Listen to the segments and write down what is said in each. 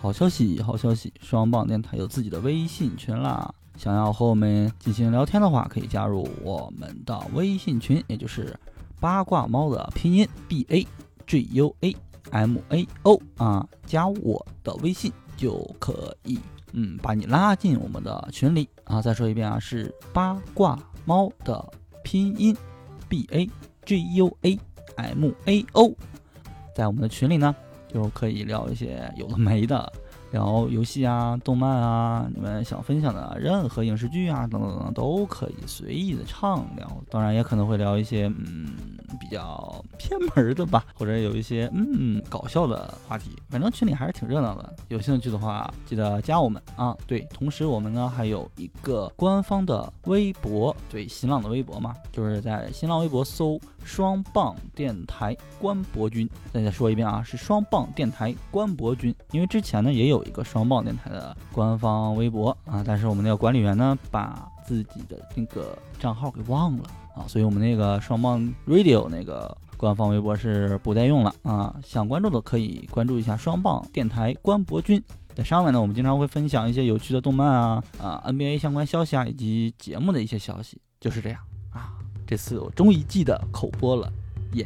好消息，好消息！双棒电台有自己的微信群啦！想要和我们进行聊天的话，可以加入我们的微信群，也就是八卦猫的拼音 b a g u a m a o 啊，加我的微信就可以，嗯，把你拉进我们的群里啊！再说一遍啊，是八卦猫的拼音 b a g u a m a o，在我们的群里呢。就可以聊一些有的没的，聊游戏啊、动漫啊，你们想分享的任何影视剧啊，等等等等，都可以随意的畅聊。当然，也可能会聊一些嗯比较偏门的吧，或者有一些嗯搞笑的话题。反正群里还是挺热闹的，有兴趣的话记得加我们啊。对，同时我们呢还有一个官方的微博，对，新浪的微博嘛，就是在新浪微博搜。双棒电台关博君，再再说一遍啊，是双棒电台关博君。因为之前呢也有一个双棒电台的官方微博啊，但是我们那个管理员呢把自己的那个账号给忘了啊，所以我们那个双棒 radio 那个官方微博是不再用了啊。想关注的可以关注一下双棒电台关博君，在上面呢我们经常会分享一些有趣的动漫啊啊 NBA 相关消息啊以及节目的一些消息，就是这样。这次我终于记得口播了，耶。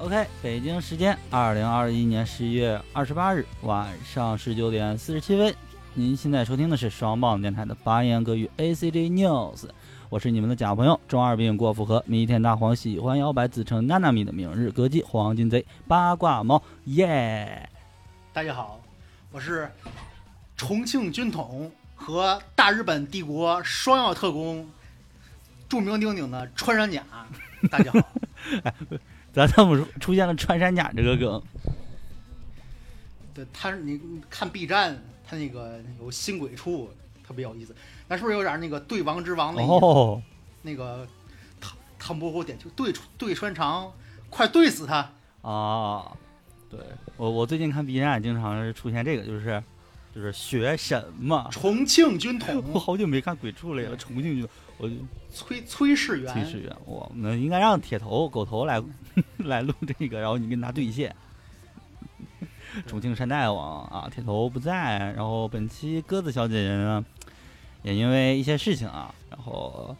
！OK，北京时间二零二一年十一月二十八日晚上十九点四十七分，您现在收听的是双棒电台的八言歌语 ACG News，我是你们的假朋友中二病过符合弥天大黄喜欢摇摆自称娜娜米的明日歌姬黄金贼八卦猫耶！大家好，我是重庆军统和大日本帝国双药特工著名鼎鼎的穿山甲，大家好。咱怎么出现了穿山甲这个梗？对他，你看 B 站，他那个有新鬼畜，特别有意思。咱是不是有点那个对王之王那哦，那个唐唐伯虎点秋对对穿肠，快对死他啊！对我我最近看 B 站，经常是出现这个，就是就是学什么重庆军 统。我好久没看鬼畜了呀，重庆军，我就。崔崔世元，崔世元，我们应该让铁头狗头来 来录这个，然后你跟他对线。重庆山大王啊，铁头不在，然后本期鸽子小姐姐呢，也因为一些事情啊，然后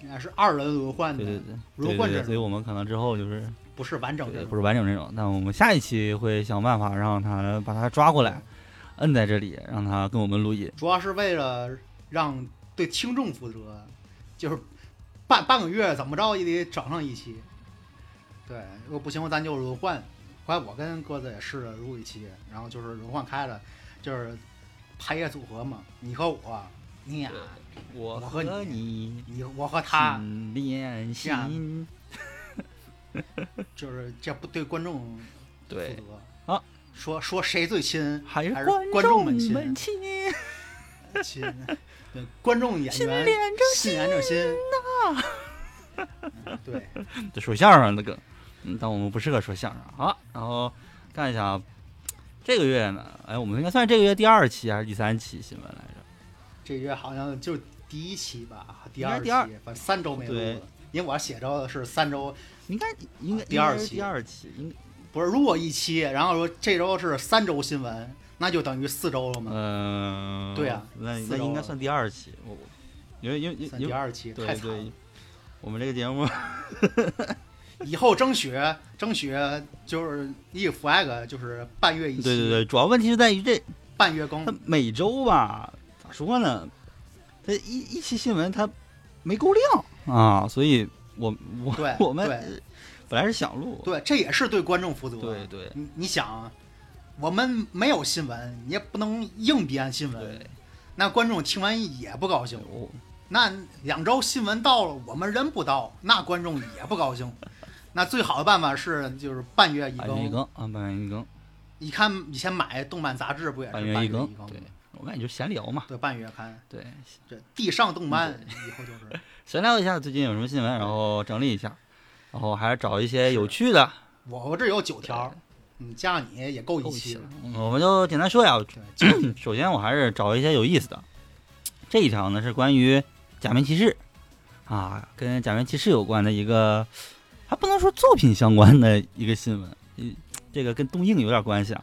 应该是二轮轮换的，对对对，轮换所以我们可能之后就是不是完整的，不是完整这种，但我们下一期会想办法让他把他抓过来，摁在这里，让他跟我们录音，主要是为了让对听众负责，就是。半半个月怎么着也得整上一期，对，如果不行咱就轮换。后来我跟鸽子也试着录一期，然后就是轮换开了，就是排列组合嘛，你和我，你俩，我和你，你我和他，连心，就是这不对观众 负责啊。说说谁最亲，还是观众们亲？亲，对，观众演员心连着心呐。对，这说相声的梗，嗯，但我们不适合说相声好，然后看一下这个月呢，哎，我们应该算是这个月第二期还是第三期新闻来着？这个月好像就第一期吧，第二期，反正三周没录。因为我写着的是三周，应该应该第二期，第二期，应不是如果一期，然后说这周是三周新闻。那就等于四周了吗？嗯，对啊，那那应该算第二期。我因为因为因为第二期太惨了。我们这个节目 以后争取争取就是一 flag 就是半月一期。对对对，主要问题是在于这半月更。它每周吧，咋说呢？它一一期新闻它没够量啊，所以我我对我们对本来是想录，对，这也是对观众负责。对对你你想，我们没有新闻，你也不能硬编新闻，对，那观众听完也不高兴。那两周新闻到了，我们人不到，那观众也不高兴。那最好的办法是，就是半月一半月一更。啊，半月一更，你看以前买动漫杂志不也是半半月月一更更？，对，我感觉就闲聊嘛，对，半月刊。对，这地上动漫以后就是。闲聊一下最近有什么新闻，然后整理一下，然后还是找一些有趣的，我我这有九条，嗯，加上你也够一期了。嗯我们就简单说一下。首先，我还是找一些有意思的。这一条呢是关于假面骑士啊，跟假面骑士有关的一个，还不能说作品相关的一个新闻。嗯，这个跟东映有点关系啊。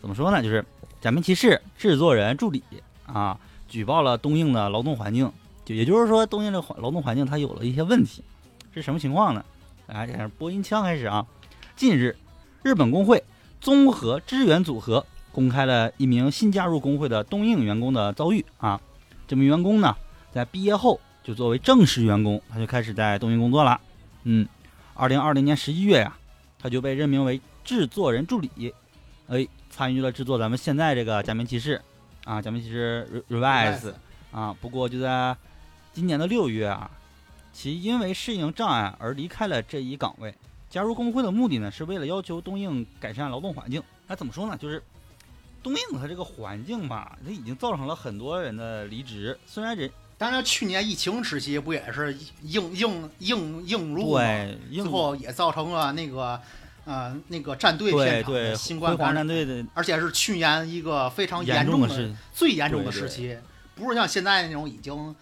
怎么说呢？就是假面骑士制作人助理啊，举报了东映的劳动环境，就也就是说，东映的劳动环境它有了一些问题。是什么情况呢？来，开始播音腔开始啊。近日，日本工会综合支援组合公开了一名新加入工会的东映员工的遭遇啊。这名员工呢，在毕业后就作为正式员工，他就开始在东映工作了。嗯，二零二零年十一月呀、他就被任命为制作人助理，哎，参与了制作咱们现在这个假面骑士啊，假面骑士 Re- Revise 啊。不过就在今年的六月啊，其因为适应障碍而离开了这一岗位。加入工会的目的呢，是为了要求东映改善劳动环境。那怎么说呢？就是东映它这个环境吧，它已经造成了很多人的离职。虽然人当然，去年疫情时期不也是硬硬硬硬入吗？最后也造成了那个呃那个战队对片场的对新冠感染，战队的而且是去年一个非常严重的是，最严重的时期，不是像现在那种已经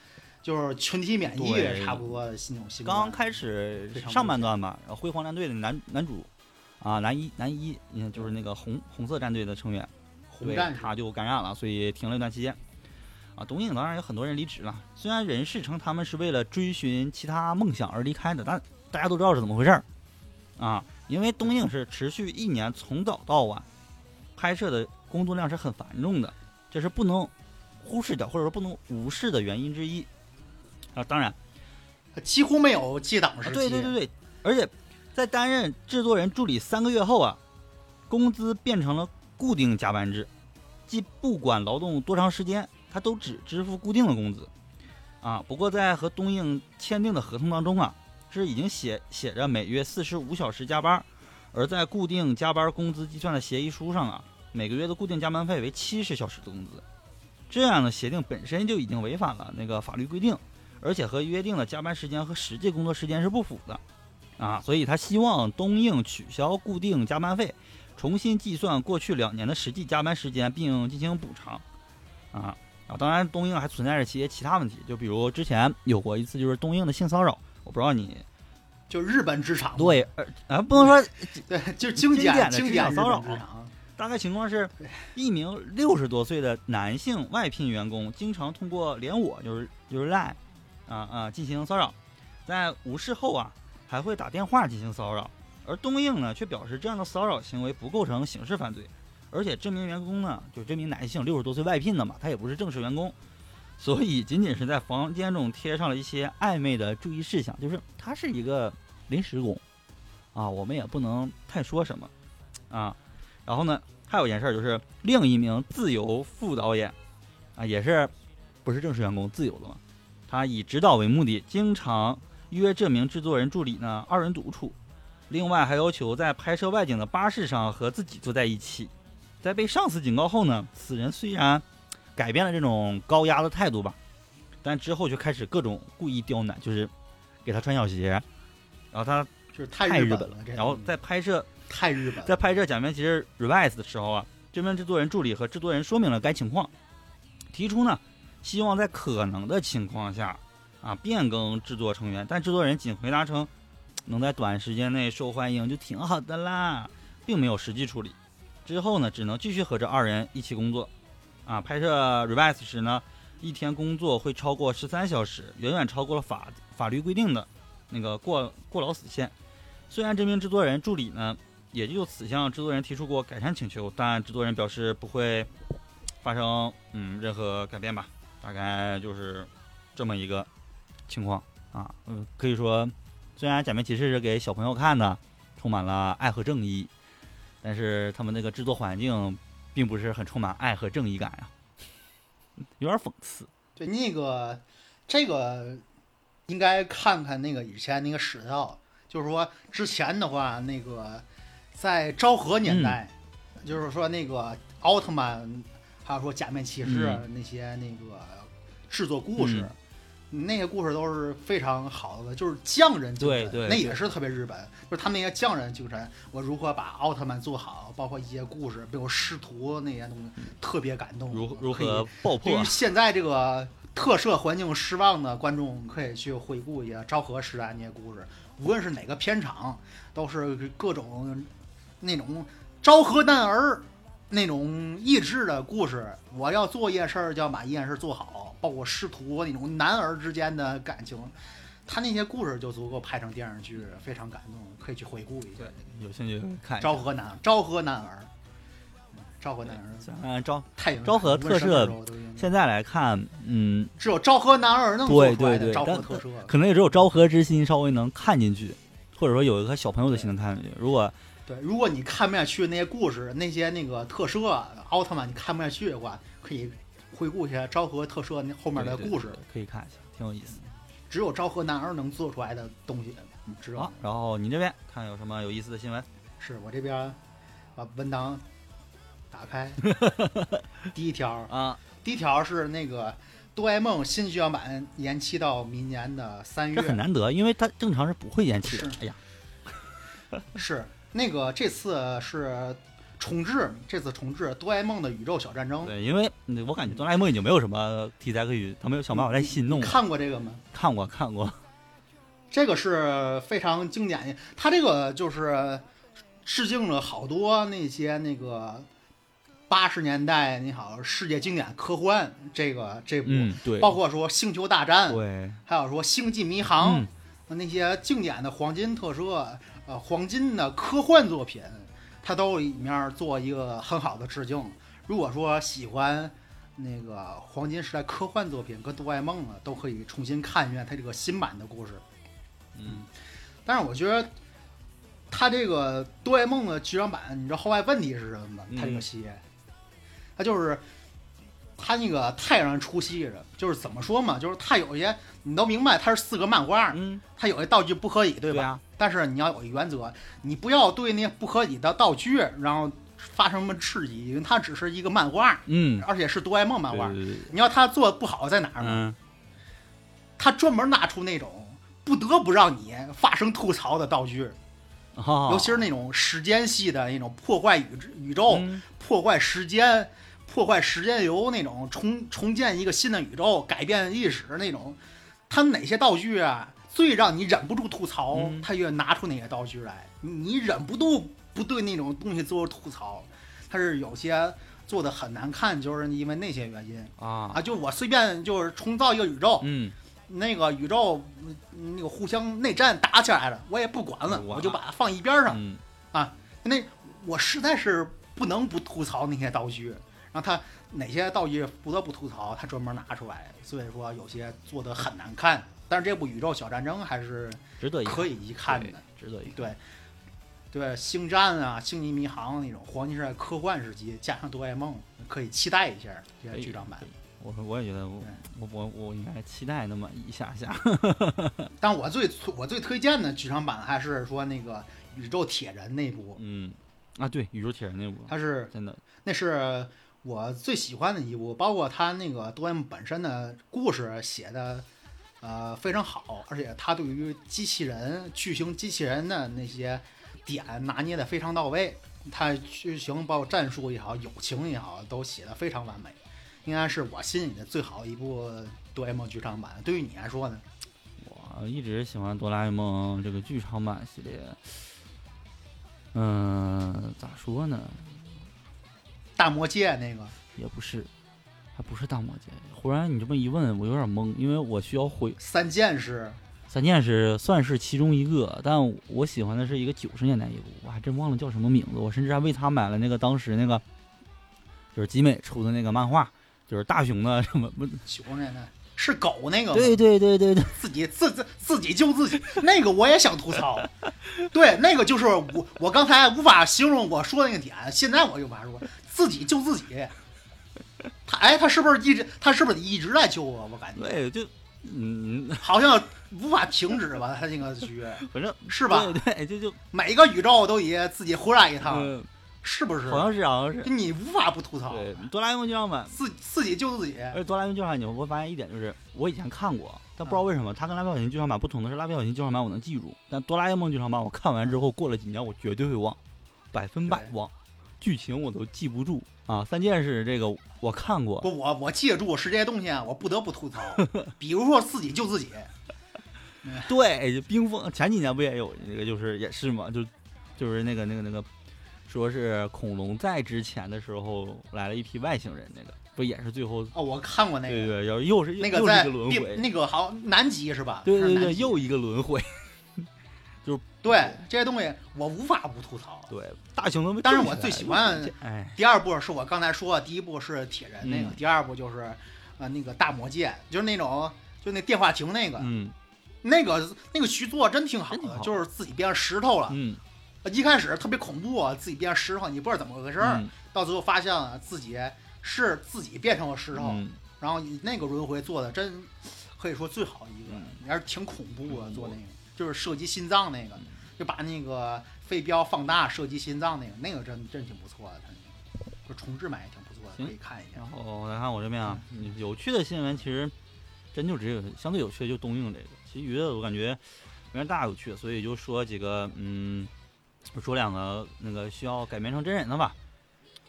就是群体免疫对差不多的那种新冠。刚开始上半段吧，然后辉煌战队的男男主啊男一男一，嗯就是那个红红色战队的成员，对红战他就感染了，所以停了一段期间。啊，东映当然有很多人离职了，虽然人事称他们是为了追寻其他梦想而离开的，但大家都知道是怎么回事儿啊。因为东映是持续一年从早到晚拍摄的工作量是很繁重的，这是不能忽视掉或者说不能无视的原因之一啊。当然，几乎没有记档时啊，期。对对对对，而且在担任制作人助理三个月后啊，工资变成了固定加班制，即不管劳动多长时间，他都只支付固定的工资。啊，不过在和东映签订的合同当中啊，是已经写写着每月四十五小时加班，而在固定加班工资计算的协议书上啊，每个月的固定加班费为七十小时的工资。这样的协定本身就已经违反了那个法律规定，而且和约定的加班时间和实际工作时间是不符的，啊，所以他希望东映取消固定加班费，重新计算过去两年的实际加班时间，并进行补偿，啊啊，当然东映还存在着一些其他问题，就比如之前有过一次就是东映的性骚扰，我不知道你就日本职场，对，呃啊不能说对，就是经经典的职经典日场骚扰。大概情况是，一名六十多岁的男性外聘员工经常通过连我就是就是 Line 啊啊进行骚扰，在无视后啊还会打电话进行骚扰，而东映呢却表示这样的骚扰行为不构成刑事犯罪，而且这名员工呢就这名男性六十多岁外聘的嘛，他也不是正式员工，所以仅仅是在房间中贴上了一些暧昧的注意事项，就是他是一个临时工啊，我们也不能太说什么啊。然后呢，还有一件事就是另一名自由副导演，啊，也是不是正式员工，自由的嘛。他以指导为目的，经常约这名制作人助理呢二人独处，另外还要求在拍摄外景的巴士上和自己坐在一起。在被上司警告后呢，此人虽然改变了这种高压的态度吧，但之后就开始各种故意刁难，就是给他穿小鞋，然后他就是太日本了，然后在拍摄太日本，在拍摄《假面骑士 Revise》的时候啊，这名制作人助理和制作人说明了该情况，提出呢，希望在可能的情况下啊变更制作成员，但制作人仅回答称，能在短时间内受欢迎就挺好的啦，并没有实际处理。之后呢，只能继续和这二人一起工作，啊，拍摄 Revise 时呢，一天工作会超过十三小时，远远超过了法法律规定的那个过过劳死线。虽然这名制作人助理呢。也就此向制作人提出过改善请求，但制作人表示不会发生嗯任何改变吧，大概就是这么一个情况啊，嗯，可以说虽然假面骑士是给小朋友看的，充满了爱和正义，但是他们那个制作环境并不是很充满爱和正义感呀，有点讽刺。对，那个这个应该看看那个以前那个史料，就是说之前的话，那个在昭和年代，就是说那个奥特曼，还有说假面骑士、嗯那些那个制作故事。那些故事都是非常好的，就是匠人精神，对对那也是特别日本，就是他们那些匠人精神，我如何把奥特曼做好，包括一些故事，比如师徒那些东西，特别感动。如如何爆破对于？现在这个特摄环境失望的观众，可以去回顾一下昭和时代那些故事，无论是哪个片场，都是各种那种昭和男儿那种励志的故事。我要做一件事儿，就要把一件事做好，包括师徒那种男儿之间的感情。他那些故事就足够拍成电视剧，非常感动，可以去回顾一下。有兴趣看一下。昭和男，昭和男儿，嗯昭和男儿，嗯，昭太有昭和特摄现在来看，嗯，只有昭和男儿能做对对对昭和特摄。可能也只有昭和之心稍微能看进去，或者说有一颗小朋友的心能看进去。如果对，如果你看不下去那些故事，那些那个特摄奥特曼你看不下去的话，可以回顾一下昭和特摄那后面的故事。对可以看一下，挺有意思。只有昭和男儿能做出来的东西，你知道然后你这边看有什么有意思的新闻？是我这边把文档打开，第一条，啊，第一条是那个哆啦 A 梦新剧场版延期到明年的三月这很，难得，因为它正常是不会延期的是。哎呀，是那个这次是重置，这次重置哆啦 A 梦的宇宙小战争。对，因为嗯我感觉哆啦 A 梦已经没有什么题材可以，他没有想办法再新弄。看过这个吗？看过看过，这个是非常经典的，它这个就是致敬了好多那些那个八十年代你好世界经典科幻这个这部，嗯，对，包括说《星球大战》，对，还有说《星际迷航》嗯，那些经典的黄金特摄，呃，黄金的科幻作品，它都里面做一个很好的致敬。如果说喜欢那个黄金时代科幻作品跟哆啦 A 梦啊，都可以重新看一遍它这个新版的故事。嗯，但是我觉得它这个哆啦 A 梦的剧场版，你知道后来问题是什么吗？它这个嗯系列，它就是它那个太让人出戏了。就是怎么说嘛，就是它有一些你都明白，它是四个漫画，嗯，它有些道具不合理，对吧？对啊，但是你要有一原则，你不要对那些不合理的道具，然后发生什么质疑，因为它只是一个漫画，嗯，而且是哆啦 A 梦漫画。对对对，你要他做的不好在哪儿呢？嗯，它专门拿出那种不得不让你发生吐槽的道具，哦。尤其是那种时间系的那种破坏宇宇宙、嗯。破坏时间、破坏时间流那种重重建一个新的宇宙、改变历史那种，他哪些道具啊最让你忍不住吐槽，嗯。他越拿出那些道具来，你你忍不住不对那种东西做吐槽，他是有些做的很难看，就是因为那些原因啊。啊，，就我随便就是重造一个宇宙，嗯，那个宇宙嗯那个互相内战打起来了，我也不管了，我就把它放一边上。嗯，那我实在是不能不吐槽那些道具，然后他哪些道具不得不吐槽，他专门拿出来，所以说有些做的很难看。但是这部《宇宙小战争》还是值得一可以一看的，值得一看。对对，星战啊、星际迷航那种黄金时代科幻时期，加上哆啦 A 梦，可以期待一下这些剧场版我我也觉得我我我我应该期待那么一下下。但我最我最推荐的剧场版还是说那个宇宙铁人那部，嗯，啊，对，宇宙铁人那部它是真的，那是我最喜欢的一部，包括它那个哆啦 A 梦本身的故事写的呃非常好，而且他对于机器人巨型机器人的那些点拿捏的非常到位，他剧情包括战术也好，友情也好，都写的非常完美，应该是我心里的最好一部哆啦 A 梦剧场版。对于你来说呢？我一直喜欢哆啦 A 梦这个剧场版系列。嗯，咋说呢？大魔界那个也不是，还不是大魔界。忽然你这么一问，我有点懵，因为我需要回三剑士，三剑士算是其中一个，但我喜欢的是一个九十年代一部，我还真忘了叫什么名字。我甚至还为他买了那个当时那个就是集美出的那个漫画，就是大雄的什么不九十年代是狗那个吗？对对对对对，自己自自自己救自己，那个我也想吐槽。对，那个就是我我刚才无法形容我说的那个点，现在我就把说自己救自己。他哎，他是不是一直他是不是一直在救我？我感觉对就嗯，好像无法停止吧，他那个剧 反正是吧？对对，就就每个宇宙都以自己回来一趟，嗯，是不是？好像是好像是，你无法不吐槽，对，哆啦 A 梦剧场版，自自己救自己。而且哆啦 A 梦剧场版你会发现一点就是，我以前看过，但不知道为什么它跟蜡笔小新剧场版不同的是，蜡笔小新剧场版我能记住，但哆啦 A 梦剧场版我看完之后过了几年我绝对会忘，百分百忘，剧情我都记不住啊。三件事这个我看过，不，我我记得住是这些东西啊，我不得不吐槽。比如说自己救自己，对，冰封前几年不也有那个，就是也是嘛，就就是那个那个那个，说是恐龙在之前的时候来了一批外星人，那个不也是最后哦，我看过那个，对对，要又是又是一那个在个轮回，那个好南极是吧？对对对，又一个轮回，对这些东西我无法不吐槽。对，大雄他们但是我最喜欢哎，第二部是我刚才说的，第一部是铁人那个，嗯。第二部就是呃那个大魔界，就是那种就那电话亭那个，嗯。那个那个徐作真挺好的，真挺好。就是自己变成石头了。嗯。一开始特别恐怖啊，自己变成石头，你不知道怎么回事儿，嗯。到最后发现了自己是自己变成了石头，嗯，然后那个轮回做的真可以说最好一个嗯，也是挺恐怖的，嗯做那个就是射击心脏那个，就把那个飞镖放大射击心脏那个，那个真真挺不错的，他那个就重置版也挺不错的，行可以看一下然。后来看我这边啊，有趣的新闻其实真就只有相对有趣的就东映这个，其余的我感觉没啥大有趣的，所以就说几个嗯，说两个那个需要改编成真人的吧，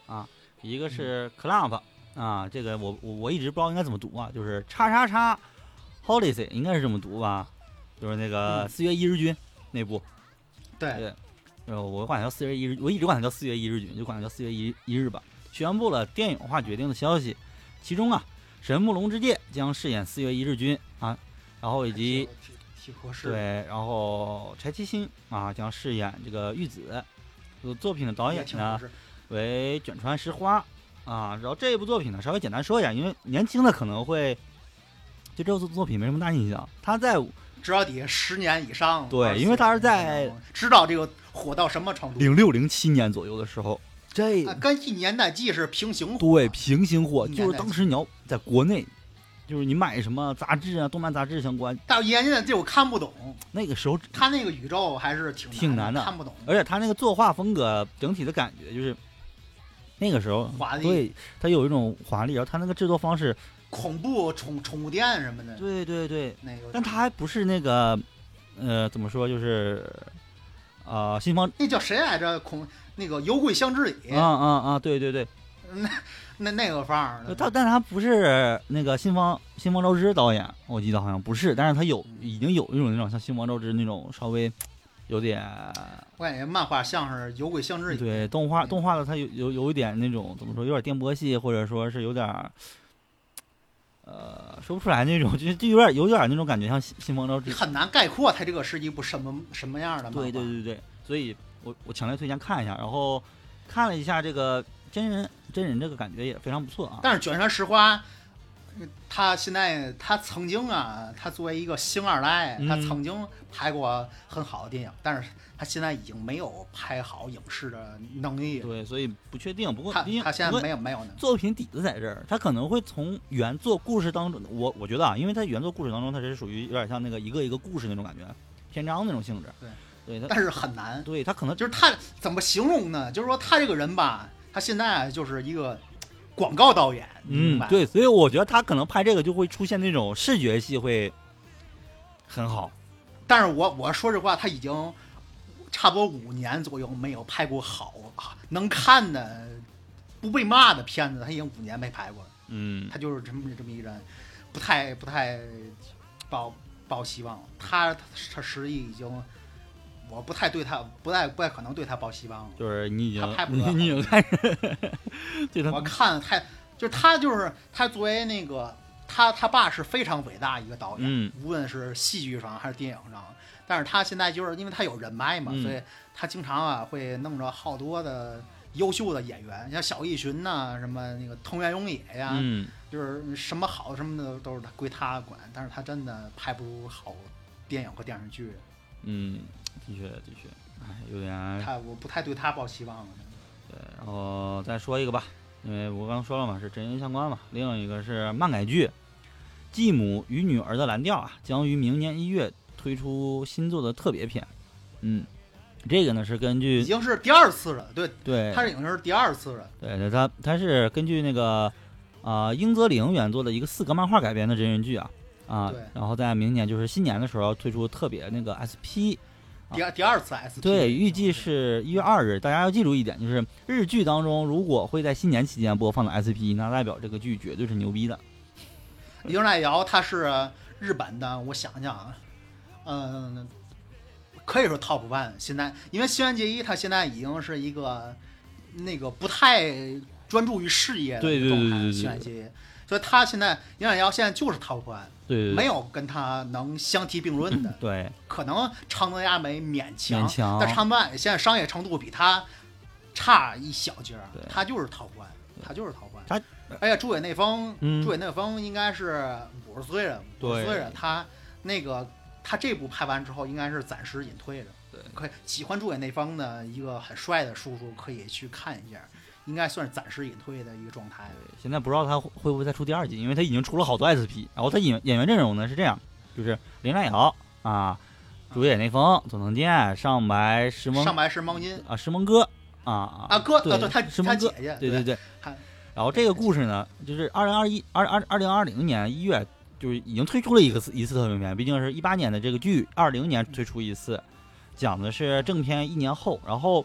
啊，一个是 club 啊，这个我我我一直不知道应该怎么读啊，就是叉叉叉 holiday 应该是这么读吧，就是那个嗯四月一日军那部，对，对，呃，我管它叫四月一日，我一直管它叫四月一日军，就管它叫四月一一日吧。宣布了电影化决定的消息，其中啊，神木隆之介将饰演四月一日君啊，然后以及。对，然后柴崎幸啊将饰演这个玉子。作品的导演呢。为卷川石花啊。然后这一部作品呢，稍微简单说一下，因为年轻的可能会对这部作品没什么大印象。他在至少得十年以上。对因为他是在知道这个火到什么程度。零六零七年左右的时候，这啊跟一年代记是平行火。对，平行火就是当时你要在国内，就是你买什么杂志啊、动漫杂志相关，但一年代记我看不懂，那个时候，他那个宇宙还是挺挺难的看不懂。而且他那个作画风格整体的感觉就是那个时候华丽对，他有一种华丽，然后他那个制作方式，恐怖宠宠物店什么的，对对对，那个。但他还不是那个，呃，怎么说就是，啊，新方，那叫谁来着？恐那个有鬼相之里，啊啊啊，对对对，那那那个范儿的。他但他不是那个新方新方昭之导演，我记得好像不是，但是他有嗯已经有一种那种像新方昭之那种稍微有点我感觉漫画像是有鬼相之里。对动画嗯动画的，它有有有一点那种怎么说，有点电波系，或者说是有点儿呃说不出来那种，就就有点有点那种感觉，像新新风招之。很难概括它这个是一部什么什么样的漫画。对对对对，所以我我强烈推荐看一下，然后看了一下这个真人真人这个感觉也非常不错啊。但是卷山石花，他现在他曾经啊，他作为一个星二代，嗯他曾经拍过很好的电影，但是他现在已经没有拍好影视的能力了。对，所以不确定。不过他他现在没有没有呢。作品底子在这儿，他可能会从原作故事当中，我我觉得啊，因为他原作故事当中，他是属于有点像那个一个一个故事那种感觉，篇章那种性质。对，但是很难，对他可能就是他怎么形容呢？就是说他这个人吧，他现在就是一个广告导演，嗯对，所以我觉得他可能拍这个就会出现那种视觉系会很好。但是我我说实话，他已经差不多五年左右没有拍过好能看的、不被骂的片子，他已经五年没拍过了。嗯，他就是这么这么一人，不太不太抱抱希望。他他实力已经，我不太对他不太不太可能对他抱希望了。就是你已经他拍不你得你已经开始对他我看太就是他就是他作为那个他他爸是非常伟大一个导演，嗯无论是戏剧上还是电影上。但是他现在就是因为他有人脉嘛，嗯所以他经常啊会弄着好多的优秀的演员，像小栗旬呐、什么那个藤原勇也呀，嗯就是什么好什么的都是他归他管，但是他真的拍不出好电影和电视剧，嗯，的确的确，哎，有点他我不太对他抱希望了。对，然后再说一个吧，因为我刚刚说了嘛，是真人相关嘛。另一个是漫改剧《继母与女儿的蓝调》啊，将于明年一月推出新作的特别篇。嗯，这个呢是根据已经是第二次了，对，对他这已经是第二次了。对对，它它是根据那个啊、英泽岭原作的一个四格漫画改编的真人剧啊啊对，然后在明年就是新年的时候推出特别那个 SP。第二第二次 SP 对，预计是一月二日。大家要记住一点，就是日剧当中如果会在新年期间播放的 SP，那代表这个剧绝对是牛逼的。铃濑遥他是日本的，我想想啊，嗯，可以说 top one。现在因为新垣结衣他现在已经是一个那个不太专注于事业的状态，对对对新垣结衣，所以他现在铃濑遥现在就是 top one，对对对，没有跟他能相提并论的。对。可能长泽亚美勉强，勉强。但长泽雅美现在商业程度比他差一小截儿，他就是 top one，他就是 top one。他而且朱伟内丰，嗯。朱伟内丰应该是五十岁了，五对十岁了，他那个他这部拍完之后，应该是暂时隐退的。对可以喜欢主演那方的一个很帅的叔叔，可以去看一下，应该算是暂时隐退的一个状态。现在不知道他会会不会再出第二季，因为他已经出了好多 SP。然后他演演员阵容呢是这样，就是林濑遥啊、主演内丰、佐藤健、上白石萌上白石萌音啊石萌哥啊啊哥，对啊对，他石萌哥他姐姐，对对对。然后这个故事呢，就是二零二一二二二零二零年一月，就是已经推出了一个一次特别篇，毕竟是一八年的这个剧，二零年推出一次，讲的是正片一年后。然后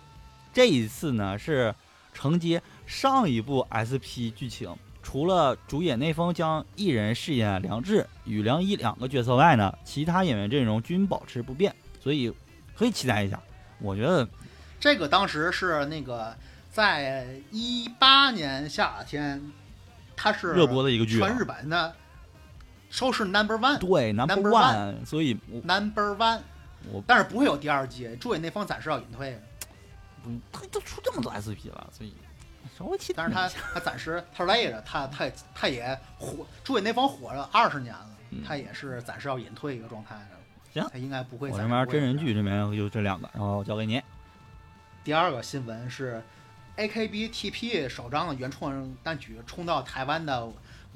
这一次呢是承接上一部 SP 剧情，除了主演内丰将一人饰演梁志与梁一两个角色外呢，其他演员阵容均保持不变，所以可以期待一下。我觉得这个当时是那个在一八年夏天，它是热播的一个剧啊全日本的收视 number one 对 number one，所以 number one，我但是不会有第二季，朱伟那方暂时要隐退，嗯，他都出这么多 SP 了，所以稍微期待但是他。他暂时他累着，他他他也火，朱伟那方火了二十年了，嗯他也是暂时要隐退一个状态的。行他应该不会我这边真人剧这边就这两个，然后交给你。第二个新闻是，AKB-TP 首张原创单曲冲到台湾的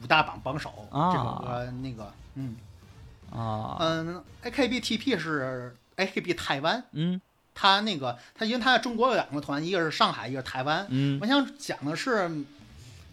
五大榜榜首，啊。这个那个，嗯。啊，嗯，AKB-TP 是 AKB 台湾，嗯。他那个他因为他在中国有两个团，一个是上海，一个是台湾。嗯。我想讲的是，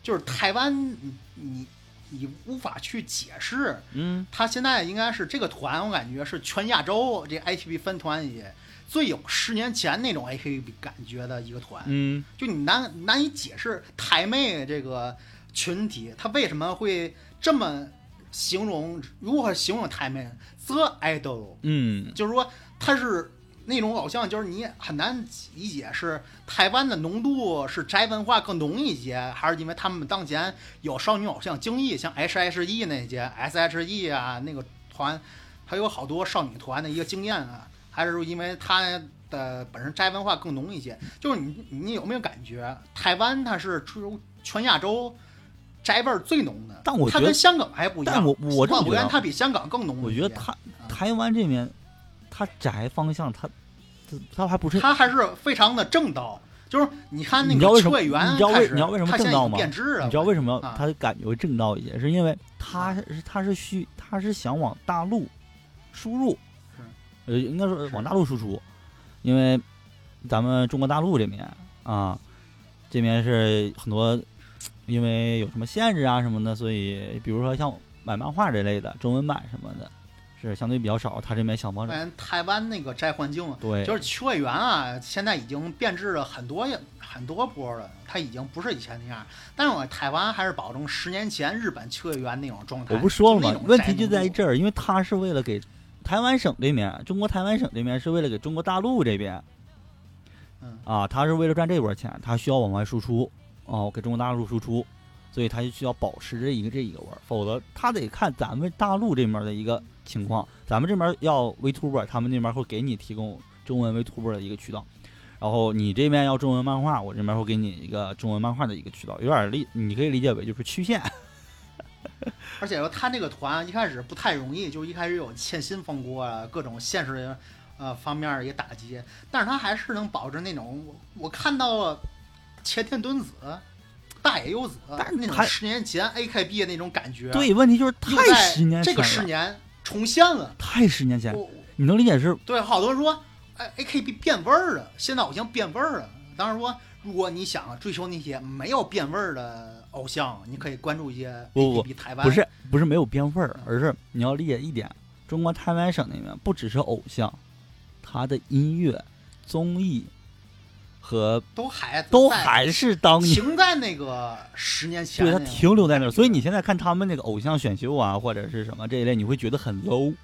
就是台湾你你你无法去解释，嗯。他现在应该是这个团，我感觉是全亚洲这 AKB 分团里最有十年前那种 AKB 感觉的一个团。嗯。就你难难以解释台妹这个群体，他为什么会这么形容？如何形容台妹？The idol，嗯就是说他是那种偶像，就是你很难理解是台湾的浓度是宅文化更浓一些，还是因为他们当前有少女偶像经历，像 S.H.E 那些 S.H.E 啊那个团，还有好多少女团的一个经验啊，还是因为它的本身宅文化更浓一些？就是你你有没有感觉台湾它是出全亚洲宅味儿最浓的？但我觉得它跟香港还不一样。但我我这么觉得我觉得它比香港更浓。我觉得它台湾这边，它宅方向它它它还不是。它还是非常的正道。就是你看那你知道为什么你知道为你知道为什么正道吗变质了，你知道为什么啊他感觉会正道一些？是因为他是他是需他是想往大陆输入，呃，应该说是往大陆输出，因为咱们中国大陆这边啊，这边是很多因为有什么限制啊什么的，所以比如说像买漫画这类的中文版什么的，是相对比较少。他这边想方嗯，台湾那个宅环境，对，就是秋叶原啊，现在已经变质了很多很多波了，它已经不是以前那样。但是我台湾还是保证十年前日本秋叶原那种状态。我不说了？吗问题就在于这儿，因为他是为了给台湾省这边，中国台湾省这边是为了给中国大陆这边嗯，啊，他是为了赚这波钱，他需要往外输出哦，给中国大陆输出，所以他就需要保持着一个这一个味儿，否则他得看咱们大陆这边的一个情况，咱们这边要 VTuber，他们那边会给你提供中文 VTuber 的一个渠道。然后你这边要中文漫画，我这边会给你一个中文漫画的一个渠道，有点理，你可以理解为就是曲线。而且说他那个团一开始不太容易，就一开始有欠薪风波啊，各种现实呃方面儿也打击，但是他还是能保持那种我我看到了前田敦子、大野优子但是那种十年前 AKB 的那种感觉，对，问题就是太十年前了，这个十年重现了。太十年前，你能理解是对好多人说，哎，AKB 变味儿了，现在偶像变味儿了。当然说，如果你想追求那些没有变味儿的偶像，你可以关注一些不不 AKB 台湾。不是不是没有变味儿，而是你要理解一点，中国台湾省那边不只是偶像，他的音乐、综艺和都还都还是当年。停在那个十年前对他停留在那儿，所以你现在看他们那个偶像选秀啊，或者是什么这一类，你会觉得很 low。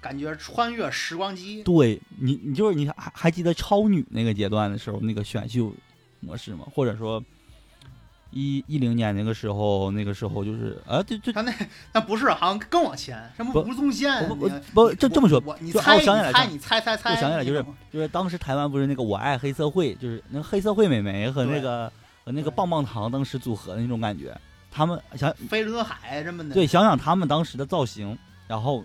感觉穿越时光机。对你，你就是你还还记得超女那个阶段的时候那个选秀模式吗？或者说一一零年那个时候，那个时候就是啊，对对，他那那不是，好像更往前，什么吴宗宪，不不这这么说你猜我想起来你猜你猜猜猜，我想起来就是就是当时台湾不是那个我爱黑社会，就是那个黑社会美眉和那个和那个棒棒糖当时组合的那种感觉。他们想飞轮海什么的，对，想想他们当时的造型，然后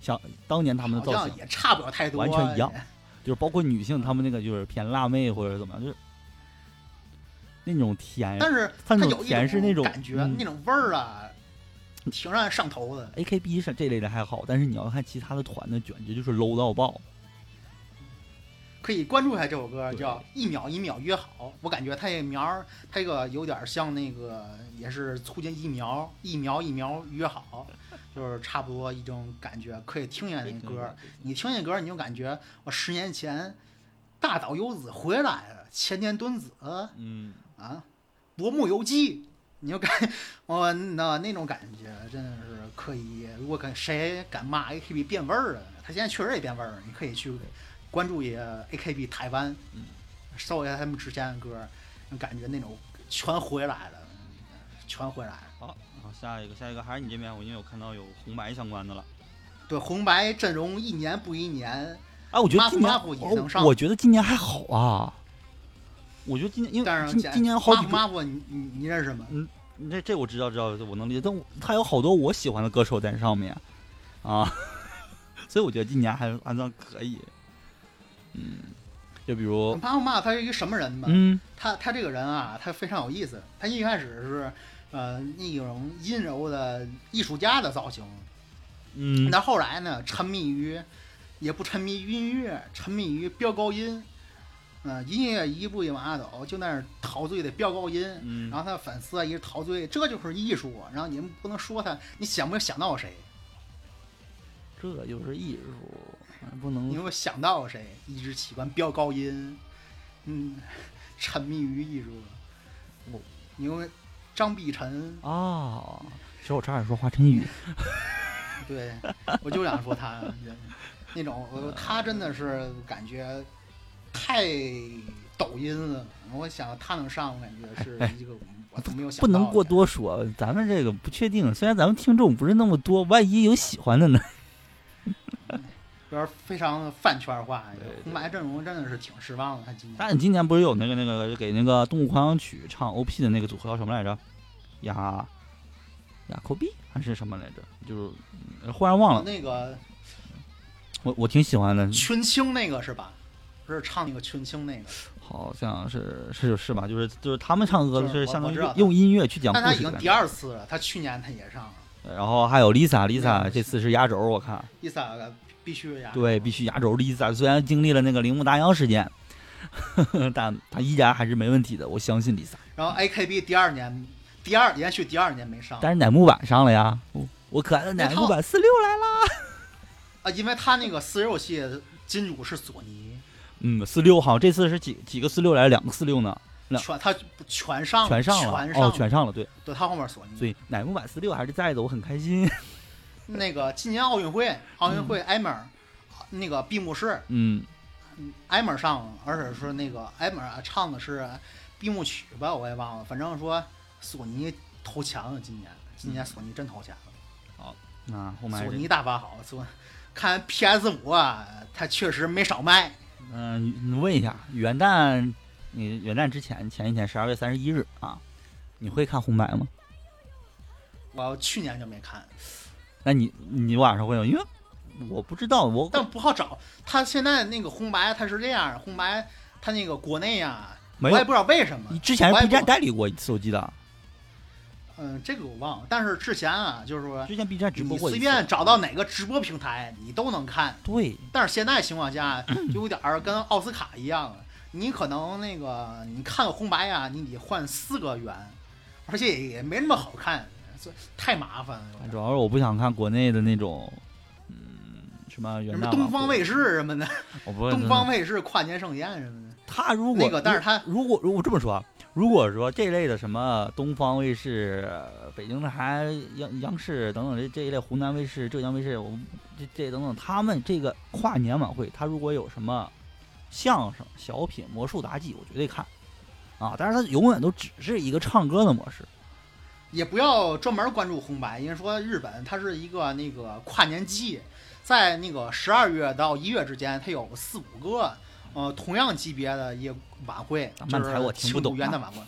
想当年他们的造型，也差不了太多，完全一样就是包括女性，她们那个就是偏辣妹或者怎么样，就是那种甜。但是它它那种有一甜是那种感觉，嗯那种味儿啊，挺让人上头的。A K B 是这类的还好，但是你要看其他的团的，简直就是 low 到爆。可以关注一下这首歌，叫《一秒一秒约好》。我感觉它这苗儿，它这个有点像那个，也是促进疫苗，一苗一苗约好，就是差不多一种感觉。可以听一下那歌，你听那歌，你就感觉我十年前大岛优子回来了，前田敦子嗯，啊，薄暮游击，你就感我那那种感觉真的是可以。如果跟谁敢骂 AKB 变味儿了，他现在确实也变味儿了，你可以去关注一下 AKB 台湾，嗯搜一下他们之前的歌，感觉那种全回来了，全回来了。好，然后下一个，下一个还是你这边，我因为我看到有红白相关的了。对，红白阵容一年不一年，哎，我觉得今年虎马虎也能上我我觉得今年还好啊。我觉得今年因为今今年好几个，马虎马虎，你你你认识吗？嗯这这我知道知道，我能理解，但我他有好多我喜欢的歌手在上面啊，所以我觉得今年还还算可以。嗯，就比如马虎马虎他是一个什么人吧？嗯他他这个人啊，他非常有意思。他一开始是呃那种阴柔的艺术家的造型，嗯但后来呢，沉迷于也不沉迷于音乐，沉迷于飙高音。嗯、音乐一步一往下走，就那儿陶醉的飙高音，嗯然后他的粉丝啊一直陶醉，这就是艺术。然后你们不能说他，你想没有想到谁？这就是艺术，不能你有没有想到谁？一直喜欢飙高音，嗯，沉迷于艺术。我你有没有张碧晨？啊。其实我差点说华晨宇，对，我就想说他那种，呃他真的是感觉太抖音了。我想他能上，我感觉是一个我都没有想不能过多说，咱们这个不确定。虽然咱们听众不是那么多，万一有喜欢的呢？有点非常的饭圈化。红白阵容真的是挺失望的，他今年。但今年不是有那个那个给那个《动物狂想曲》唱 OP 的那个组合叫什么来着？雅雅口币还是什么来着？就是嗯忽然忘了。那个我我挺喜欢的，群青那个是吧？是唱那个群青那个，好像是是是吧？就是就是他们唱歌就是是相当于用音乐去讲故事第二次了，他去年他也上了。然后还有 Lisa，Lisa 嗯这次是压轴，我看。Lisa 必须呀，对，必须压轴 Lisa，虽然经历了那个铃木大洋事件，但他依然还是没问题的，我相信 Lisa。然后 AKB 第二年，第二连续第二年没上但是乃木坂上了呀，我我可爱的乃木坂四六来啦。啊，因为他那个四六系金主是索尼，嗯，四六好像这次是几几个四六来了，两个四六呢，两全他全上全上了，全上哦，全上了，对，对他后面索尼。所以乃木坂四六还是在的，我很开心。那个今年奥运会，奥运会艾美尔那个闭幕式，嗯，艾美尔上了，而且是那个艾美尔唱的是闭幕曲吧，我也忘了，反正说索尼投钱了，今年今年索尼真投钱了，那后面还是索尼大发好，索看 PS 五啊，它确实没少卖。嗯、你问一下，元旦你元旦之前前一天十二月三十一日啊，你会看红白吗？我去年就没看，那你你晚上会有？因为我不知道，我但不好找。他现在那个红白他是这样，红白他那个国内呀。我也不知道为什么你。之前我也 B 站代理过一次，我记得嗯，这个我忘了。但是之前啊，就是说之前 B 站直播。随便找到哪个直播平台，你都能看。对，但是现在情况下，就有点儿跟奥斯卡一样，你可能那个你看个红白啊、你得换四个元，而且也没那么好看，这太麻烦了。主要是我不想看国内的那种，嗯，什么元什么东方卫视什么的，我不东方卫视跨年盛宴什么的，他如果那个但是他如果如果这么说啊，如果说这类的什么东方卫视、北京台、央央视等等这这一类湖南卫视、浙江卫视，我这这等等，他们这个跨年晚会，他如果有什么相声、小品、魔术杂技，我绝对看啊！但是他永远都只是一个唱歌的模式。也不要专门关注红白，因为说日本它是一个那个跨年季，在那个十二月到一月之间，它有四五个呃同样级别的一个晚会，就是慢才我听不懂啊元旦晚会。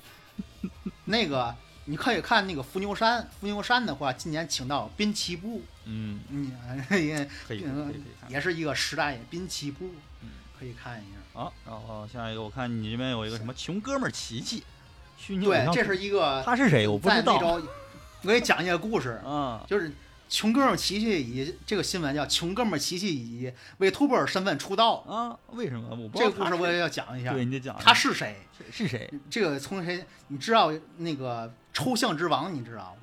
那个你可以看那个伏牛山，伏牛山的话，今年请到滨崎步，嗯，嗯，也可以可以可以可以看。也是一个时代滨崎步嗯，可以看一下。啊，然后下一个我看你这边有一个什么穷哥们儿琪琪，虚拟对，这是一个他是谁？我不知道。我给你讲一个故事，嗯，就是穷哥们儿琪琪以这个新闻叫穷哥们儿琪琪以 VTuber 身份出道，啊，为什么？我不知这道这个故事我也要讲一下对，。你得讲。他是谁？是是谁？这个从谁？你知道那个抽象之王？你知道吗？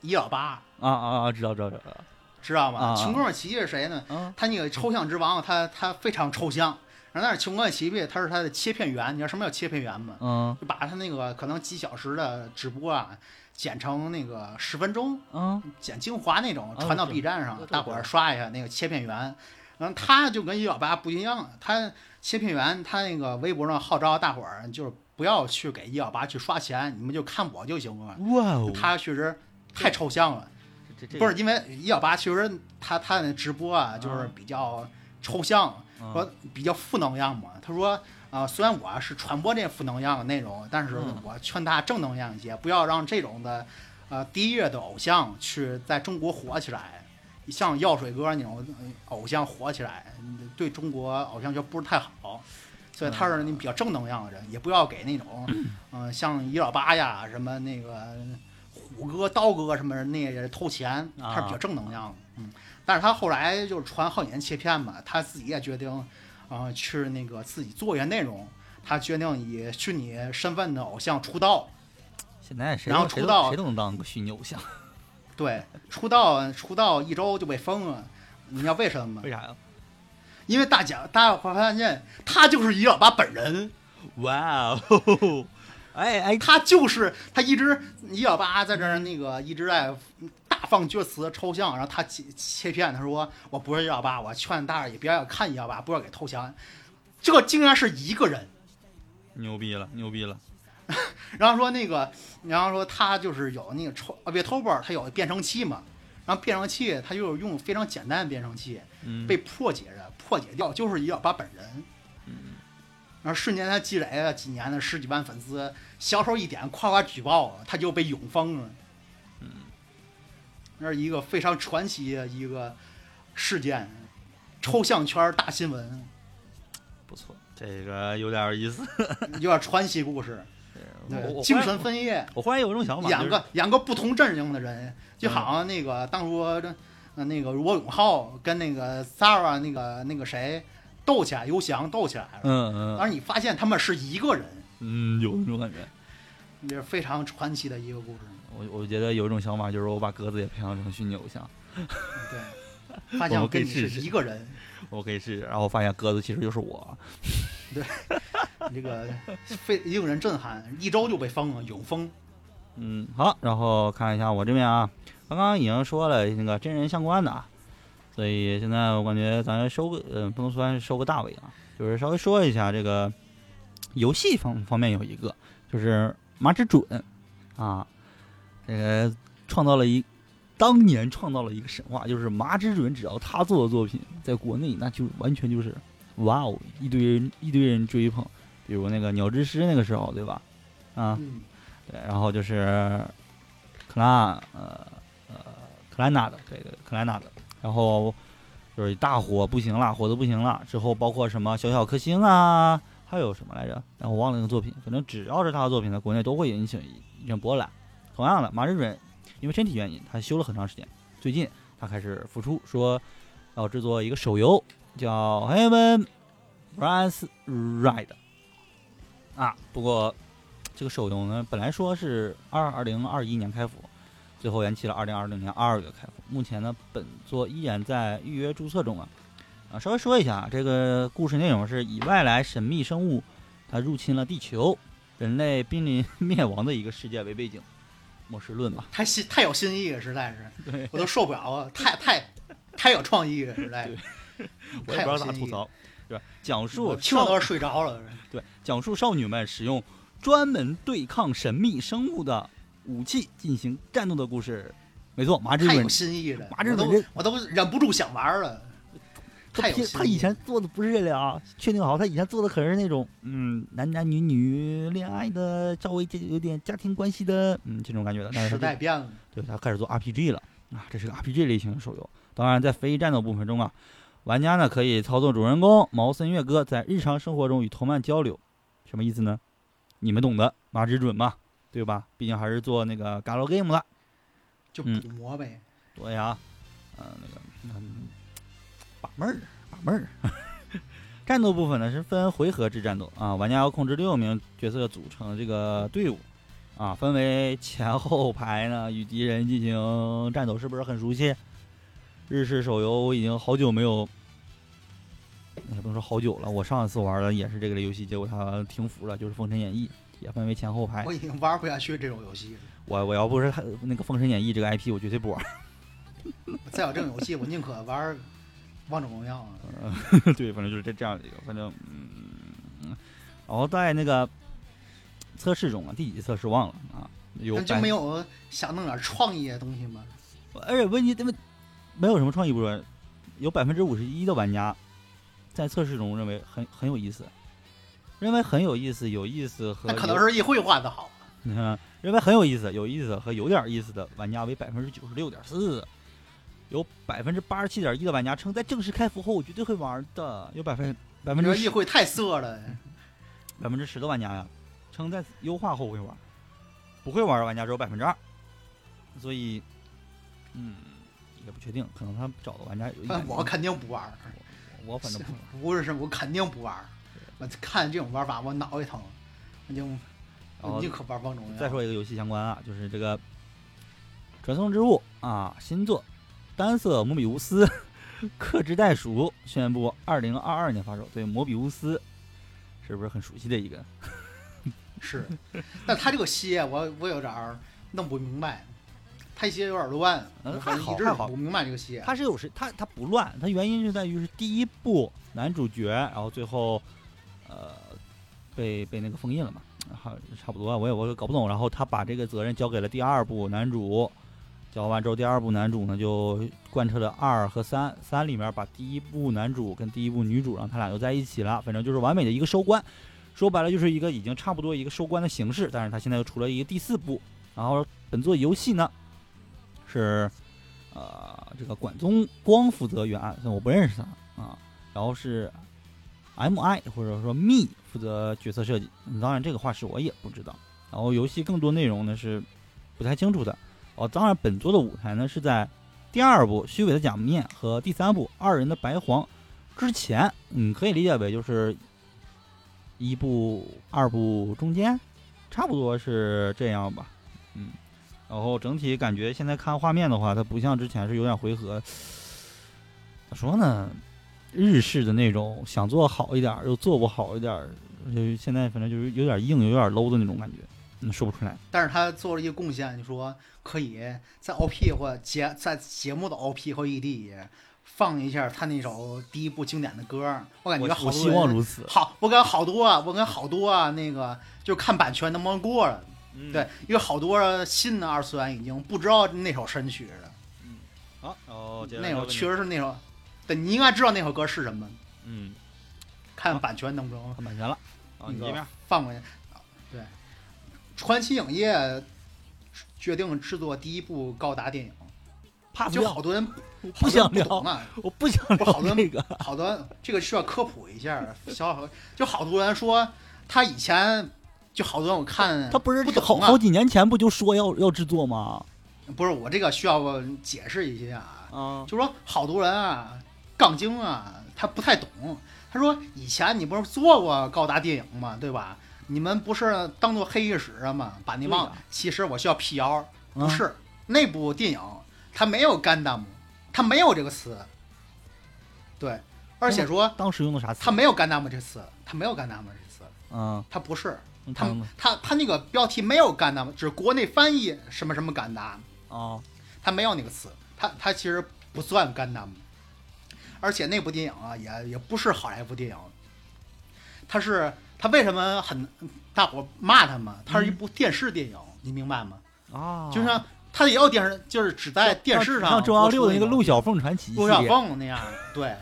一老八啊啊啊！知道知道知道。知道吗？穷哥们儿琪琪是谁呢？啊他那个抽象之王，他他非常抽象。然后但是穷哥们儿琪琪他是他的切片员，你知道什么叫切片员吗？嗯就把他那个可能几小时的直播啊，剪成那个十分钟，嗯。剪精华那种，啊传到 B 站上大伙儿刷一下那个切片源。然后他就跟一九八不一样，他切片源，他那个微博上号召大伙儿就是不要去给一九八去刷钱，你们就看我就行了。哇哦，他确实太抽象了，不是因为一老八确实他他的直播啊就是比较抽象，嗯。说比较负能量嘛。他说啊、虽然我是传播这负能量的内容，但是嗯我劝大家正能量一些，不要让这种的呃低劣的偶像去在中国火起来。像药水哥那种呃偶像火起来，对中国偶像就不是太好。所以他是那比较正能量的人，也不要给那种，嗯、像一老八呀，什么那个虎哥、刀哥什么那些偷钱，他是比较正能量的。嗯，但是他后来就是传好几年切片嘛，他自己也决定，啊，去那个自己做一下内容。他决定以虚拟身份的偶像出道，现在谁然后出道谁都能当个虚拟偶像，对，出道出道一周就被封了。你知道为什么吗为？啥呀？因为大家大家会发现，他就是于老八本人，哇哦，哎哎，他就是他一直于老八在这儿那个一直在大放厥词抽象，然后他切切片，他说我不是一老八，我劝大家也不要看一老八，不要给投降。这竟然是一个人，牛逼了，牛逼了，然后说那个，然后说他就是有那个抽啊 VTuber，他有变声器嘛，然后变声器他就是用非常简单的变声器嗯，被破解着，破解掉就是一老八本人。嗯然后瞬间他积累了几年的十几万粉丝，小手一点夸夸举报，他就被永封了。嗯，那是一个非常传奇的一个事件，抽象圈大新闻，不错，这个有点意思。有点传奇故事。精神分裂，我忽然有一种想法，演个演个不同阵营的人，就好像那个当初这呃那个罗永浩跟那个 s a r a 那个那个谁斗起来，刘翔斗起来了。嗯嗯但是你发现他们是一个人，嗯，有那种感觉。也是非常传奇的一个故事。我我觉得有一种想法，就是我把鸽子也培养成虚拟偶像，对，发 现我跟你是一个人，我可以试试。然后发现鸽子其实就是我。对这个非令人震撼，一周就被封了，永封。嗯，好，然后看一下我这边啊，刚刚已经说了那个真人相关的啊，所以现在我感觉咱收个，呃，不能算是收个大尾啊，就是稍微说一下这个游戏方方面有一个，就是马之准啊，这个创造了一当年创造了一个神话，就是麻之准只要他做的作品，在国内那就完全就是哇哦，一堆人一堆人追捧，比如那个鸟之诗那个时候，对吧？啊，嗯，对，然后就是克拉，呃呃，兰纳的，对对，克兰纳的。然后就是大火不行了，火的不行了。之后包括什么小小颗星啊，还有什么来着？然后我忘了那个作品。反正只要是他的作品，在国内都会引起一阵波澜。同样的，马志准因为身体原因，他休了很长时间。最近他开始复出，说要制作一个手游，叫《Heaven Runs Ride》啊。不过这个手游呢，本来说是二二零二一年开服，最后延期了二零二零年二月开服。目前呢，本作依然在预约注册中啊。啊，稍微说一下啊，这个故事内容是以外来神秘生物它入侵了地球，人类濒临灭亡的一个世界为背景。末世论吧，太新太有新意了，实在是，对我都受不了了！太太太有创意了，实在是，我也不知道咋吐槽，对吧？讲述听着都睡着了。对，讲述少女们使用专门对抗神秘生物的武器进行战斗的故事。没错，麻之太有，新意了，麻之我都准我都忍不住想玩了。他他以前做的不是这个啊，确定好，他以前做的可是那种嗯男男女女恋爱的，稍微这有点家庭关系的，嗯这种感觉的。但是时代变了，对他开始做 RPG 了啊，这是个 RPG 类型的手游。当然，在非战斗部分中啊，玩家呢可以操作主人公毛森月歌在日常生活中与同伴交流，什么意思呢？你们懂的，马之准嘛，对吧？毕竟还是做那个 Galgame 的。就嗯补魔呗。对呀，呃，那个嗯，把妹儿，把妹儿。战斗部分呢是分回合制战斗啊，玩家要控制六名角色组成这个队伍啊，分为前后排呢与敌人进行战斗，是不是很熟悉？日式手游我已经好久没有，也不能说好久了，我上一次玩的也是这个游戏，结果它停服了，就是《封神演义》，也分为前后排我。已经玩不下去这种游戏了。我我要不是它那个《封神演义》这个 IP，我绝对不玩。再有这种游戏，我宁可玩王者荣耀啊。对，反正就是这这样的一个，反正嗯，然后在那个测试中啊，第几次测试忘了啊，有就没有想弄点创意的东西吗？而且问题他们没有什么创意，不说有百分之五十一的玩家在测试中认为很很有意思，认为很有意思、有意思和那可能是议会画的好。你看，认为很有意思、有意思和有点意思的玩家为百分之九十六点四，有百分之八十七点一的玩家称在正式开服后我绝对会玩的，有百分百分之议会太色了，百分之十的玩家呀，称在优化后会玩，不会玩的玩家只有百分之二，所以，嗯，也不确定，可能他找的玩家有一百多反正我肯定不玩。我反正不玩。不是我肯定不玩。我看这种玩法，我脑袋疼，我就宁可玩王者荣耀。再说一个游戏相关啊，就是这个《传送之物》啊，新作单色摩比乌斯克制袋鼠宣布二零二二年发售。对，摩比乌斯是不是很熟悉的一个？是，但他这个蝎我我有点儿弄不明白，他鞋有点乱，嗯还好还好不明白这个蝎。他是有时他他不乱，他原因就在于是第一部男主角，然后最后呃被被那个封印了嘛，好差不多，我也我也搞不懂。然后他把这个责任交给了第二部男主，交完之后，第二部男主呢就贯彻了二和三，三里面把第一部男主跟第一部女主让他俩又在一起了，反正就是完美的一个收官。说白了就是一个已经差不多一个收官的形式，但是他现在又出了一个第四部，然后本作游戏呢是呃这个管宗光负责原案，我不认识他啊，然后是 M I 或者说 Me 负责角色设计，当然这个话是我也不知道。然后游戏更多内容呢是不太清楚的。哦，当然本作的舞台呢是在第二部虚伪的假面和第三部二人的白黄之前，嗯，可以理解为就是一部二部中间，差不多是这样吧，嗯。然后整体感觉现在看画面的话，它不像之前是有点回合，咋说呢？日式的那种想做好一点又做不好一点，就现在反正就是有点硬，有点 low 的那种感觉，嗯，说不出来。但是他做了一个贡献，你说可以在 OP 或节在节目的 OP 和 ED 放一下他那首第一部经典的歌，我感觉我我希好多人望如此。好，我感觉好多啊，我感觉好多啊，那个就看版权能不能过了。嗯对，因为好多新的二次元已经不知道那首神曲了，好，啊，哦那首确实是那首，对你应该知道那首歌是什么，嗯，看版权能不能看版权了。啊，那个你这边放过去。传奇影业决定制作第一部高达电影掉就好，多人不想聊，不懂啊，我不想不好多聊这个。好多这个需要科普一下，小好就好多人说他以前就好多人我看他不是不懂啊好好几年前不就说要要制作吗？不是我这个需要解释一下啊，啊，就说好多人啊，杠精啊，他不太懂。他说以前你不是做过高达电影吗？对吧？你们不是当做黑历史了吗？把那忘了。其实我需要辟谣，不啊是。那部电影它没有干达姆，它没有这个词。对，而且说当时用的啥词？它没有干达姆这词，它没有干达姆这词，嗯，它不是。他他们他他那个标题没有干达姆，只是国内翻译什么什么干达，啊，它没有那个词，它它其实不算干达姆，而且那部电影啊也也不是好莱坞电影，它是他为什么很大伙骂他嘛？他是一部电视电影，你明白吗？啊，就像他也有电视，就是只在电视上像中央六的那个陆陆小凤传奇陆小，凤那样，对，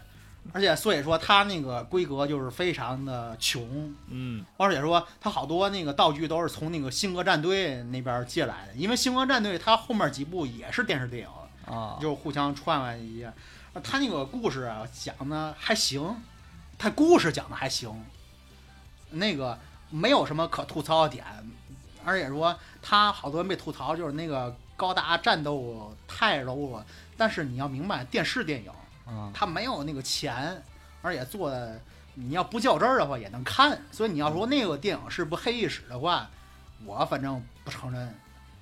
而且所以说他那个规格就是非常的穷，嗯而且说他好多那个道具都是从那个星河战队那边借来的，因为星河战队它后面几部也是电视电影，啊，就互相串了一下。呃它那个故事啊讲的还行，他故事讲的还行，那个没有什么可吐槽的点，而且说他好多人被吐槽就是那个高达战斗太 low 了。但是你要明白，电视电影啊，它没有那个钱，而且做的你要不较真儿的话也能看。所以你要说那个电影是部黑历史的话，我反正不承认。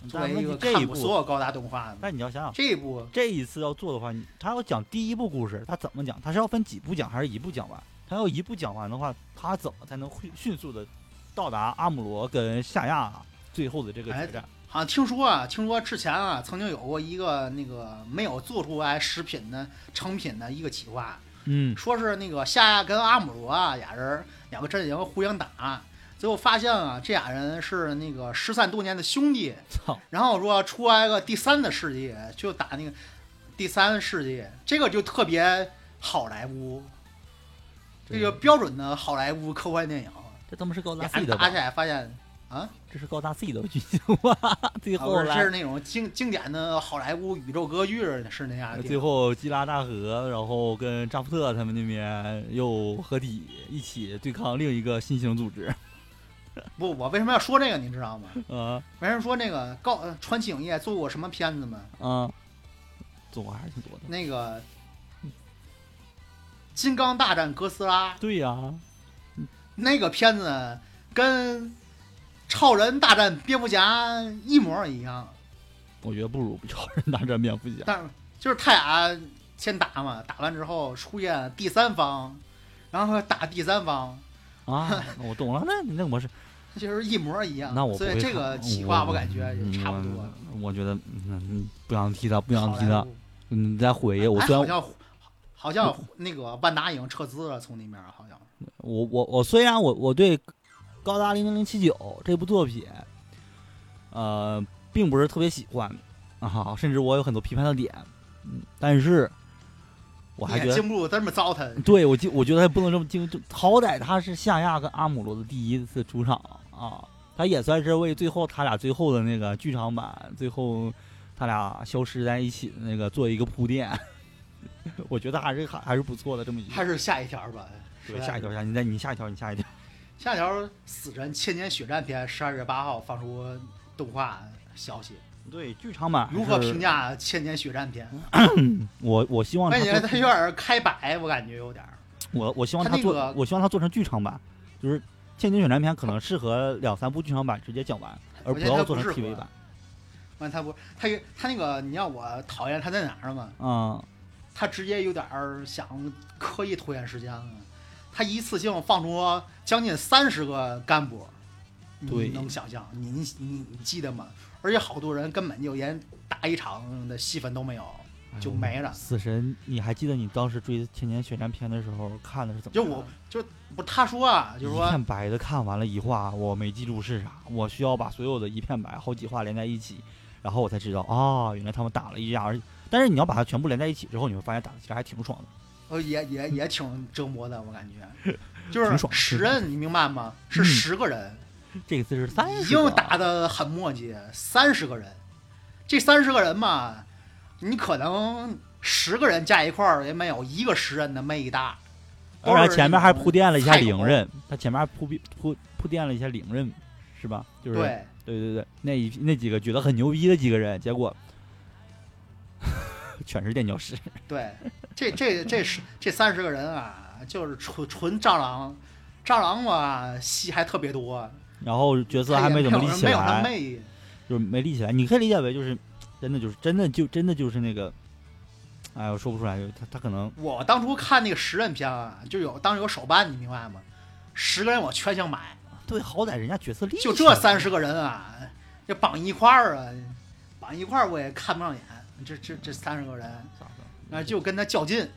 作为一个看过所，有高达动画的，但你要想想，这一部这一次要做的话，他要讲第一部故事，他怎么讲？他是要分几部讲，还是一部讲完？他要一步讲完的话，他怎么才能迅迅速的到达阿姆罗跟夏亚最后的这个决战？好像听说啊，听说之前啊，曾经有过一个那个没有做出来食品的成品的一个企划，嗯，说是那个夏亚跟阿姆罗啊俩人两个阵营互相打，最后发现啊这俩人是那个失散多年的兄弟，操，然后说出来个第三的世界，就打那个第三世界，这个就特别好莱坞，这个标准的好莱坞科幻电影，这他妈是高达俩 C 的吧人打起？来发现啊。这是高达 C 的剧情吧？最啊，后不是，这是，那种经经典的好莱坞宇宙歌剧是那样的最。后基拉大河，然后跟扎夫特他们那边又合体一起对抗另一个新型组织。不，我为什么要说这个，你知道吗？啊没人说那个高呃传奇影业做过什么片子吗？啊，做过还是挺多的。那个《金刚大战哥斯拉》对呀、那个片子跟《超人大战蝙蝠侠》一模一样，我觉得不如超人大战蝙蝠侠。但是就是他俩先打嘛，打完之后出现第三方，然后打第三方，啊，我懂了，那那模式，就是一模一样。那我所以这个企划我感觉嗯也差不多。我我觉得，嗯，嗯不想提他，不想提他。你再回忆，我虽然哎好像那个万达已经撤资了，从那面好像。我我我虽然我我对高达零零零七九这部作品，呃，并不是特别喜欢啊，甚至我有很多批判的点，嗯，但是我还觉得，经不住这么糟蹋。对我就我觉得他不能这么经，就好歹他是夏亚跟阿姆罗的第一次出场啊，他也算是为最后他俩最后的那个剧场版，最后他俩消失在一起的那个做一个铺垫。我觉得还是还还是不错的，这么一还是下一条吧。对下一条下你再你下一条你下一条。下一条《死神千年血战篇》十二月八号放出动画消息，对剧场版如何评？价《千年血战篇》？我我希望感觉他有点开摆，我感觉有点。我我希望他做，他那个我希望他做成剧场版，就是《千年血战篇》可能适合两三部剧场版直接讲完，而不要做成 TV 版。完他不，他他那个，你让我讨厌他在哪儿吗？嗯，他直接有点儿想刻意拖延时间了。他一次性放出将近三十个干部，对你能想象？您你你你记得吗？而且好多人根本就连打一场的戏份都没有，就没了。死神，你还记得你当时追《千年血战篇》的时候看的是怎么就？我就不他说啊，就是说一说片白的看完了一话，我没记住是啥，我需要把所有的一片白好几话连在一起，然后我才知道啊，原来他们打了一架。而但是你要把它全部连在一起之后，你会发现打的其实还挺爽的。呃也也也挺折磨的，我感觉。就是十人，你明白吗？是嗯十个人，这个字是三已经打的很墨迹，三十个人，这三十个人嘛，你可能十个人加一块儿也没有一个十人的魅大。都而是且前面还铺垫了一下菜狗领刃，他前面还铺铺铺垫了一下零刃，是吧？就是对，对对对，那一那几个觉得很牛逼的几个人，结果 全是垫脚石。对，这这这是这三十个人啊，就是纯纯蟑螂，蟑螂嘛戏还特别多，然后角色还没怎么立起来没有什么来，魅，就是没立起来。你可以理解为就是真的就是真的就真的就是那个，哎，我说不出来，他他可能我当初看那个十人片啊，就有当时有手办，你明白吗？十个人我全想买，对，好歹人家角色立就这三十个人啊，这绑一块儿啊，绑一块儿我也看不上眼，这这这三十个人，啊，就跟他较劲，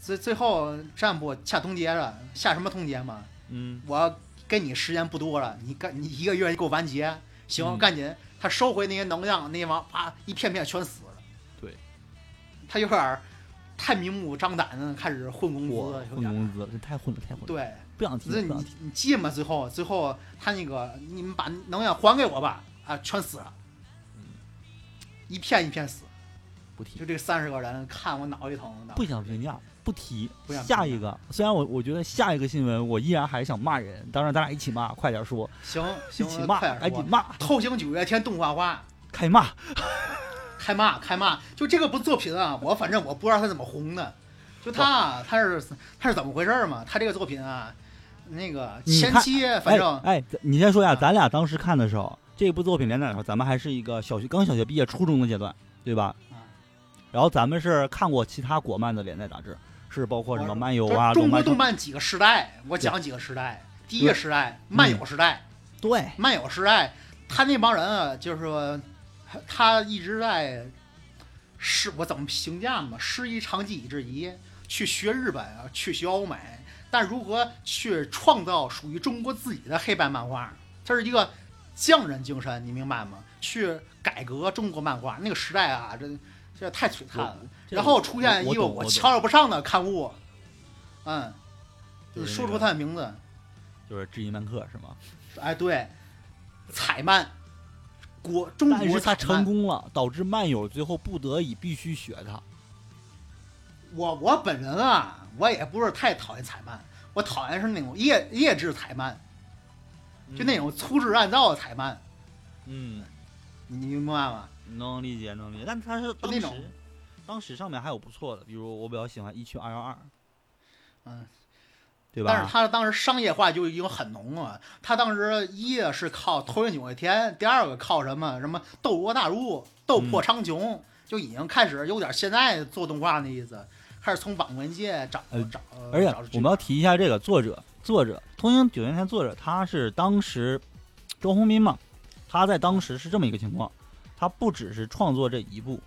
最最后占卜下通牒了，下什么通牒嘛？嗯，我跟你时间不多了，你干你一个月你给我完结，行，嗯赶紧。他收回那些能量，那些王啪一片片全死了。对，他有点儿太明目张胆的开始混工资，混工资，这太混了，太混了，对，不想提，那你不想提。你记吗？最后最后他那个你们把能量还给我吧，啊，全死了，一片一片死。不提就，这三十个人看我脑袋疼的。不想评价，不提不想。下一个，虽然我我觉得下一个新闻我依然还想骂人，当然咱俩一起骂，快点说，行一行，起骂，快点赶紧。骂，透星九月天动画化，开骂。开骂开骂，就这个部作品啊，我反正我不知道他怎么红的，就他啊他是他是怎么回事儿嘛？他这个作品啊，那个前期反正哎，哎你先说一下，啊咱俩当时看的时候，这部作品连载的时候，咱们还是一个小学刚小学毕业初中的阶段，对吧？啊然后咱们是看过其他国漫的连载杂志，是包括什么漫游啊、中国动漫几个时代，我讲几个时代。第一个时代，漫友时代，对，漫友时代，他那帮人啊，就是说，他一直在是，我怎么评价嘛？师夷长技以制夷，去学日本啊，去学欧美，但如何去创造属于中国自己的黑白漫画？这是一个匠人精神，你明白吗？去改革中国漫画那个时代啊，这这太璀璨了。然后出现一个我瞧瞧不上的刊物，嗯，就是说出他的名字，就是知音漫客是吗？哎，对，彩漫，国中但是他成。功了，导致漫友最后不得已必须学他。我我本人啊，我也不是太讨厌彩漫，我讨厌是那种劣劣质彩漫，就那种粗制滥造的彩漫，嗯，你明白吗？能理解能理解，但他是当时当时上面还有不错的，比如我比较喜欢一区二幺二，嗯，对吧？但是他当时商业化就已经很浓了。他当时一个是靠头云九月天，第二个靠什么什么斗罗大陆、斗破苍穹，就已经开始有点现在做动画那意思，开始从网文界找呃找。而且我们要提一下这个作者，作者《通行九月天》作者他是当时周鸿斌嘛，他在当时是这么一个情况，他不只是创作这一部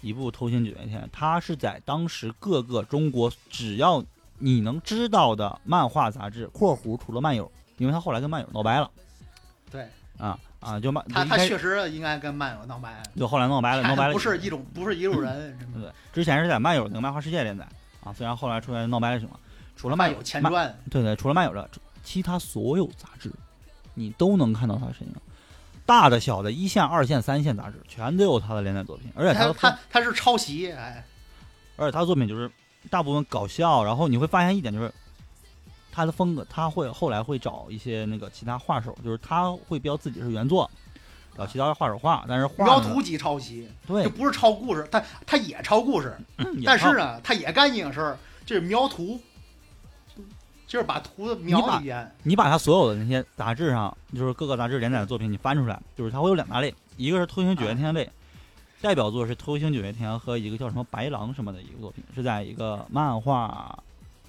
一部《偷星九月天》，他是在当时各个中国只要你能知道的漫画杂志（括弧除了漫友），因为他后来跟漫友闹掰了对啊啊，就漫他他确实应该跟漫友闹掰，就后来闹掰了，闹掰了不是一种不是一路人，对，之前是在漫友那个漫画世界连载啊，虽然后来出来闹掰了什么，除了漫漫友前传。对对，除了漫友这，其他所有杂志，你都能看到他的身影。大的、小的，一线、二线、三线杂志，全都有他的连载作品，而且他他他他是抄袭，哎，而且他的作品就是大部分搞笑，然后你会发现一点就是，他的风格他会后来会找一些那个其他画手，就是他会标自己是原作，找其他画手画，但是画呢描图级抄袭，对。就，不是抄故事，他他也抄故事，但是呢，他也干一件事儿，就是描图，就是把图的描一遍。你把他所有的那些杂志上，就是各个杂志连载的作品，你翻出来，就是它会有两大类，一个是《偷星九月天》类，代表作是《偷星九月天》和一个叫什么白狼什么的一个作品，是在一个漫画，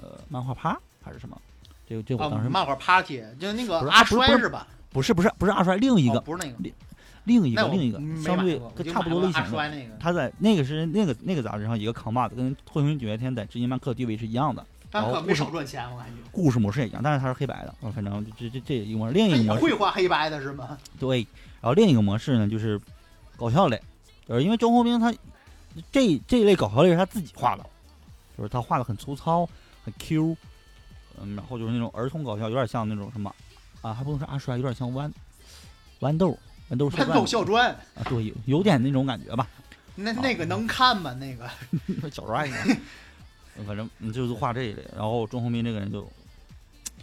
呃，漫画趴还是什么？这个这我当时、，漫画 party 就那个阿衰是吧？不是不是不是阿衰，另一个、哦不是那个，另一个另一个相对差不多类型的，在那个是那个那个杂志上一个扛把子，跟《偷星九月天》在知音漫客地位是一样的，但可没少赚钱，我感觉。故事模式也一样，但是它是黑白的，啊反正这这这一个模式，另一个模式会画黑白的是吗？对，然后另一个模式呢就是搞笑类，就是因为周鸿兵他这这一类搞笑类是他自己画的，就是他画的很粗糙，很 Q，嗯，然后就是那种儿童搞笑，有点像那种什么啊，还不能说阿衰，有点像豌豌豆豌豆笑豌豆笑砖，啊，对，有有点那种感觉吧。那那个能看吗？那个 小帅呢？反正嗯就是画这一类。然后钟宏斌这个人就，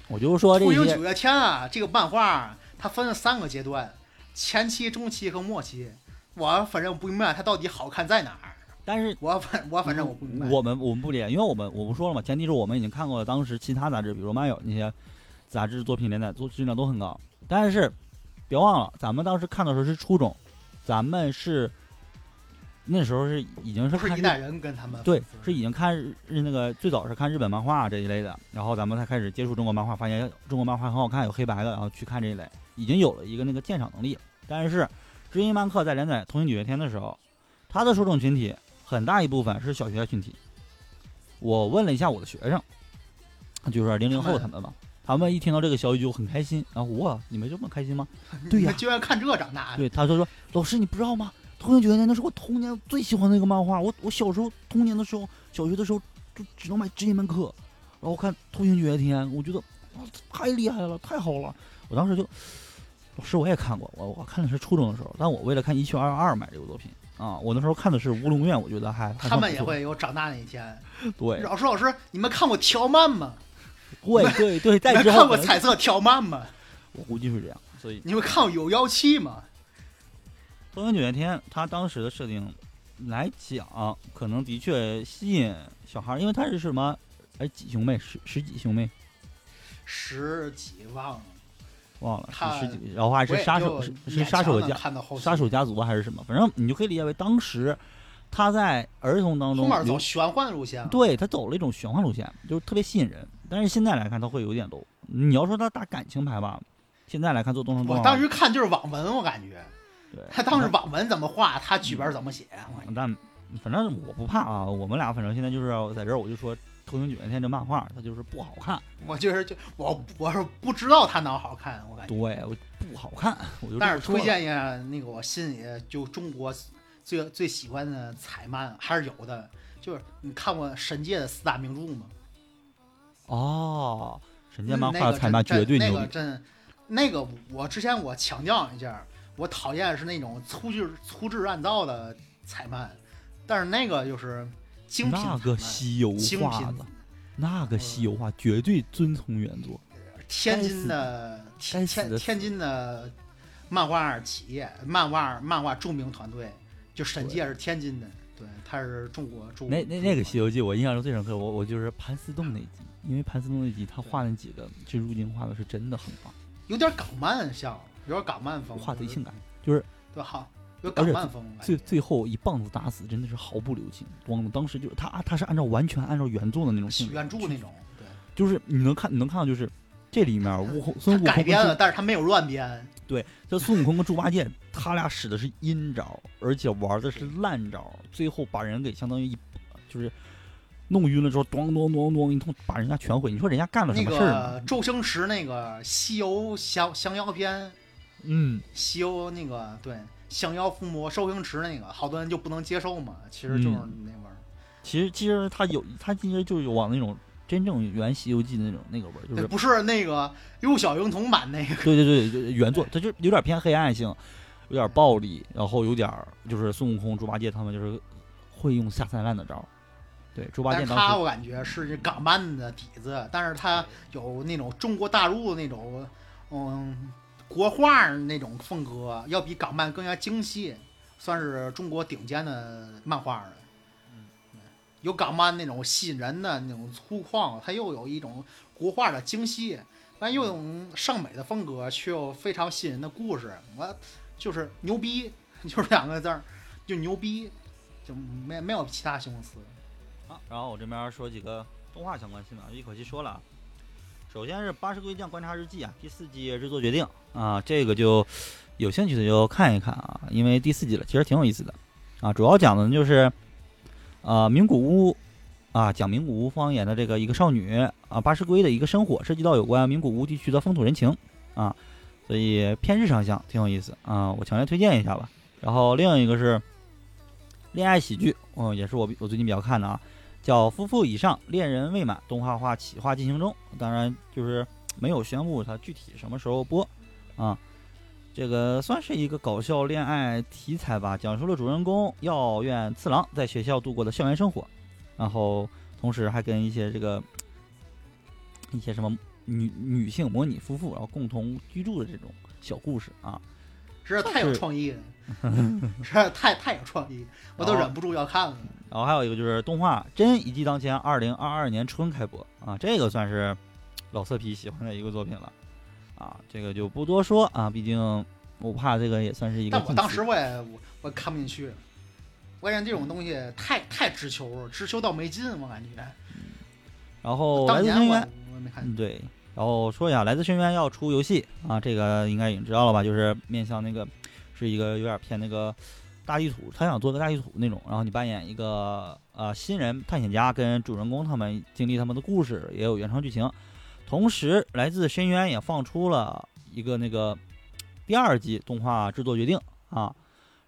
我就说这些秃鹰九月天啊，这个漫画它分了三个阶段，前期、中期和末期。我反正不明白它到底好看在哪儿。但是我反我反正我不明白。我们我们不理解，因为我们我不说了嘛，前提是我们已经看过了当时其他杂志，比如漫友那些杂志作品连载做质量都很高。但是别忘了，咱们当时看的时候是初中，咱们是那时候是已经是看日不是一代人跟他们对，是已经看日日那个最早是看日本漫画这一类的，然后咱们才开始接触中国漫画，发现中国漫画很好看，有黑白的，然后去看这一类，已经有了一个那个鉴赏能力。但是知音漫客在连载《同行九月天》的时候，他的受众群体很大一部分是小学群体。我问了一下我的学生，就是零零后他们吧，他们一听到这个消息就很开心，然后哇，你们这么开心吗？对呀你就爱看这长大的。对，他就说：“老师，你不知道吗？《通行九月天》那是我童年最喜欢的一个漫画。我我小时候童年的时候，小学的时候就只能买这一门课，然后看《通行九月天》，我觉得哇，太厉害了，太好了。我当时就，老师我也看过，我我看的是初中的时候，但我为了看一七二二买这个作品啊。我那时候看的是《乌龙院》，我觉得还还他们也会有长大那一天。对老师，老师，你们看过条漫吗？对对对，你在们看过彩色条漫吗？我估计是这样，所以你们看过有妖气吗？《东京九月天》它当时的设定来讲，可能的确吸引小孩儿，因为它是什么？哎，几兄妹？十十几兄妹？十几忘了，忘了他是十几，然后还是杀手是是杀手家杀手家族还是什么？反正你就可以理解为当时他在儿童当中有玄幻路线。对他走了一种玄幻路线，就是特别吸引人。但是现在来看，他会有点 low。你要说他打感情牌吧，现在来看做东城动画，我当时看就是网文，我感觉对他当时网文怎么画，他剧本怎么写。我但反正我不怕啊，我们俩反正现在就是在这儿，我就说《偷行九月天》这漫画它就是不好看，我就是就我我是不知道他哪好看，我感觉。对，我不好看，我就但是推荐一下那个我心里就中国最最喜欢的彩漫还是有的，就是你看过神界的四大名著吗？哦，神界漫画彩漫绝对牛逼，个真，那个我之前我强调一下，我讨厌是那种粗制粗制滥造的彩漫，但是那个就是精品那个西游精画品的，那个西游画绝对遵从原作。天津的天天天津的漫画企业，漫画漫画著名团队，就沈界是天津的，对，他是中国中那那那个《西游记》，我印象中最深刻，我我就是盘丝洞那集，因为盘丝洞那集他画那几个蜘蛛精画的是真的很棒，有点港漫像，有点港漫风，画贼性感，就是对，好有港漫风，最最后一棒子打死真的是毫不留情，咣！当时就是他他是按照完全按照原作的那种性原著那种，对，就是你能看你能看到就是这里面悟空 孙悟空改编了，但是他没有乱编，对这孙悟空跟猪八戒他俩使的是阴招，而且玩的是烂招，最后把人给相当于一就是弄晕了之后，咣咣咣咣一通把人家全毁。你说人家干了什么事儿周星驰那个《西游降降妖篇》，嗯，西游那个对降妖伏魔，周星池那个，好多人就不能接受嘛，其实就是嗯那味儿。其实其实他有他其实就是有往那种真正原《西游记》的那种那个味儿，就是不是那个幼小婴童版那个，对对 对，原作，它就有点偏黑暗性，有点暴力，然后有点就是孙悟空、猪八戒他们就是会用下三滥的招。对，猪八戒他我感觉是港漫的底子，但是他有那种中国大陆那种嗯国画那种风格，要比港漫更加精细，算是中国顶尖的漫画了。有港漫那种吸引人的那种粗犷，它又有一种国画的精细，但又有种尚美的风格，却又非常吸引人的故事。我就是牛逼，就是两个字儿，就牛逼，就没没有其他形容词。啊，然后我这边说几个动画相关新闻，一口气说了。首先是《八十龟将观察日记》啊，第四季制作决定啊，这个就有兴趣的就看一看啊，因为第四季了，其实挺有意思的啊。主要讲的就是呃名古屋啊，讲名古屋方言的这个一个少女啊，八十龟的一个生活，涉及到有关名古屋地区的风土人情啊，所以偏日常向，挺有意思啊，我强烈推荐一下吧。然后另一个是恋爱喜剧，嗯，也是我我最近比较看的啊。叫夫妇以上，恋人未满，动画化企划进行中。当然，就是没有宣布它具体什么时候播啊。这个算是一个搞笑恋爱题材吧，讲述了主人公药院次郎在学校度过的校园生活，然后同时还跟一些这个一些什么女女性模拟夫妇，然后共同居住的这种小故事啊。实在 太有创意了，实在太太有创意，我都忍不住要看了。然后还有一个就是动画《真一骑当前》，二零二二年春开播啊，这个算是老色批喜欢的一个作品了啊，这个就不多说啊，毕竟我怕这个也算是一个但我当时我也我我看不进去，我感觉这种东西太太直球了，直球到没劲，我感觉。然后来当年我自深渊，我没看嗯，对。然后说一下，来自深渊要出游戏啊，这个应该已经知道了吧？就是面向那个是一个有点偏那个大地图，他想做个大地图那种。然后你扮演一个呃新人探险家，跟主人公他们经历他们的故事，也有原创剧情。同时，来自深渊也放出了一个那个第二季动画制作决定啊。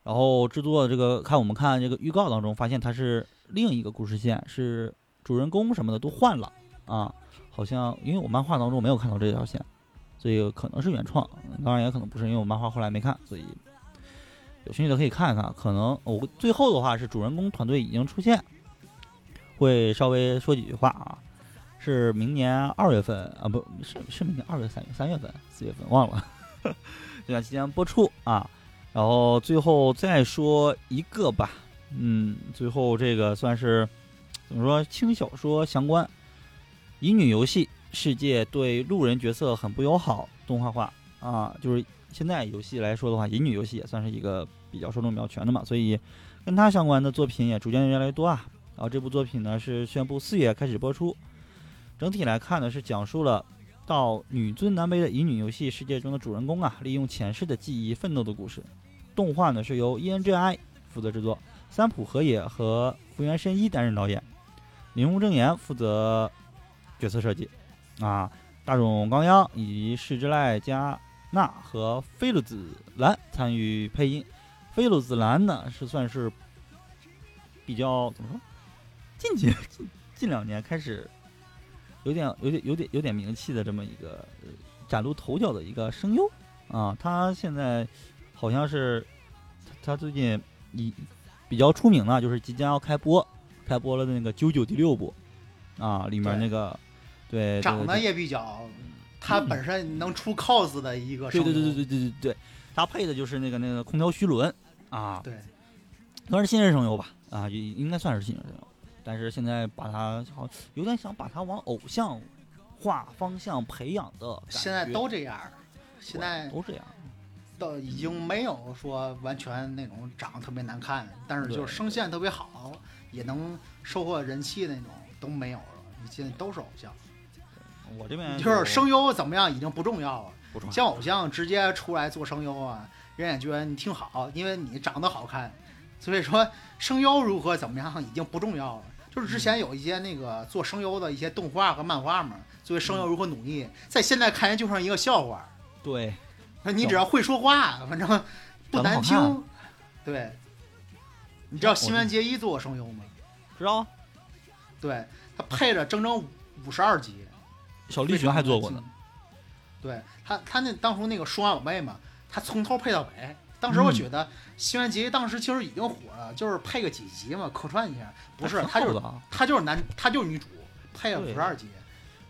然后制作这个看我们看这个预告当中，发现它是另一个故事线，是主人公什么的都换了啊。好像因为我漫画当中没有看到这条线，所以可能是原创，当然也可能不是，因为我漫画后来没看，所以有兴趣的可以看一看。可能我最后的话是主人公团队已经出现，会稍微说几句话啊。是明年二月份啊，不是是明年二月三月三月份四月份忘了 这段期间播出啊。然后最后再说一个吧，嗯，最后这个算是怎么说轻小说相关。乙女游戏世界对路人角色很不友好，动画化啊，就是现在游戏来说的话，乙女游戏也算是一个比较受众比较全的嘛，所以跟它相关的作品也逐渐越来越多啊。然后这部作品呢是宣布四月开始播出，整体来看呢是讲述了到女尊男卑的乙女游戏世界中的主人公啊，利用前世的记忆奋斗的故事。动画呢是由 ENGI 负责制作，三浦和也和福原伸一担任导演，铃木正言负责角色设计，啊，大冢刚央以及市之濑加纳和菲鲁子兰参与配音。菲鲁子兰呢是算是比较怎么说，近几近近两年开始有点有点有点有点名气的这么一个呃崭露头角的一个声优。啊，他现在好像是他最近一比较出名了，就是即将要开播开播了的那个《九九》第六部。啊，里面那个对长得也比较，他本身能出 cos 的一个。对对对对对对对对，他配的就是那个那个空调虚轮啊，对算是新人声优吧啊，也应该算是新人声优，但是现在把他好有点想把他往偶像化方向培养的，现在都这样，现在都这样，到已经没有说完全那种长得特别难看，但是就是声线特别好，也能收获人气那种都没有了。现在都是偶像，我这边就是声优怎么样已经不重要了。不重要像偶像直接出来做声优啊，人也觉得你挺好，因为你长得好看。所以说声优如何怎么样已经不重要了。就是之前有一些那个做声优的一些动画和漫画嘛，作为声优如何努力，在现在看来就像一个笑话。对你只要会说话，反正不难听。对，你知道新垣结衣做过声优吗？知道啊对他配了整整五十二集，小栗旬还做过呢，对他，他那当初那个数码宝贝嘛，他从头配到尾。当时我觉得新垣结衣当时其实已经火了，就是配个几集嘛，客串一下。不是，他就是他就是男，他就是女主，配了五十二集。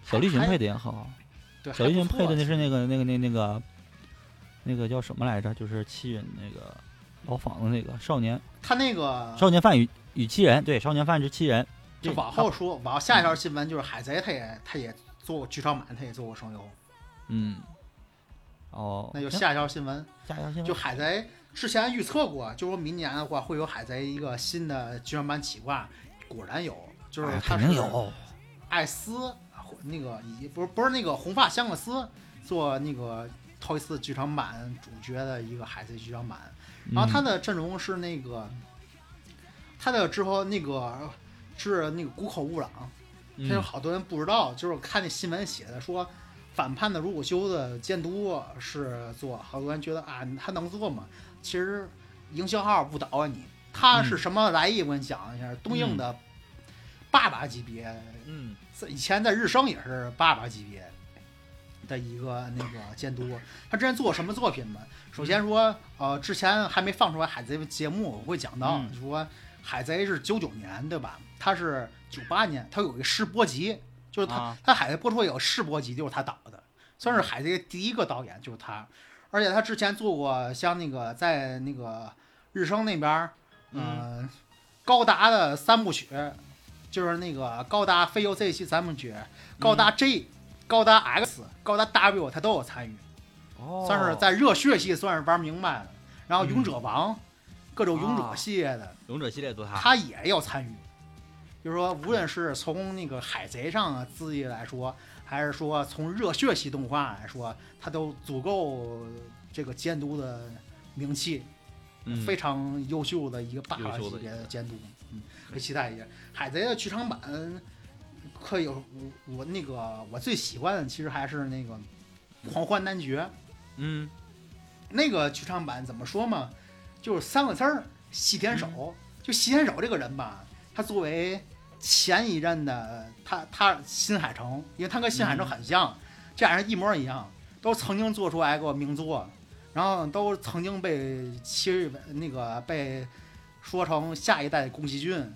小栗旬配的也好，对，小栗旬配的那是那个那个那那个那个叫什么来着？就是七人那个牢房的那个少年他那个少年犯与与七人，对，少年犯之七人。就往后说，往下一条新闻就是海贼，他也他也做过剧场版，他也做过声优。嗯，哦，那就下一条新闻，下一条新闻。就海贼之前预测过，就说明年的话会有海贼一个新的剧场版企划，果然有，就是哎他是有，艾斯那个以不是不是那个红发香克斯做那个头一次剧场版主角的一个海贼剧场版，然后他嗯的阵容是那个他的之后那个是那个谷口悟朗，嗯这有好多人不知道，就是看那新闻写的说，反叛的如果修的监督是做，好多人觉得啊，他能做吗？其实营销号误导啊你，他是什么来意？我跟你讲一下，东映的爸爸级别，嗯在以前在日升也是爸爸级别，的一个那个监督。他之前做过什么作品吗？首先说，呃，之前还没放出来海贼节目，我会讲到嗯说海贼是九九年对吧？他是九八年，他有一个试播集，就是他、啊他海贼播出有试播集，就是他导的，算是海贼第一个导演就是他。而且他之前做过像那个在那个日升那边儿，嗯，高达的三部曲，就是那个高达飞游 Z 系三部曲，高达 J、高达 X、高达 W 他都有参与，哦算是在热血系算是玩明白了。然后勇者王，各种勇者啊系列的，勇者系列都他，他也要参与。就是说，无论是从那个海贼上的资历来说，还是说从热血系动画来说，他都足够这个监督的名气，嗯非常优秀的一个霸优王级别的监督，嗯，可以期待一下。海贼的剧场版可以有我我那个我最喜欢的其实还是那个《狂欢男爵》嗯那个剧场版怎么说嘛，就是三个字儿：西田守。就西田守这个人吧，他作为前一任的他他新海诚，因为他跟新海诚很像，这俩人一模一样，都曾经做出来过名作，然后都曾经被其那个被说成下一代宫崎骏，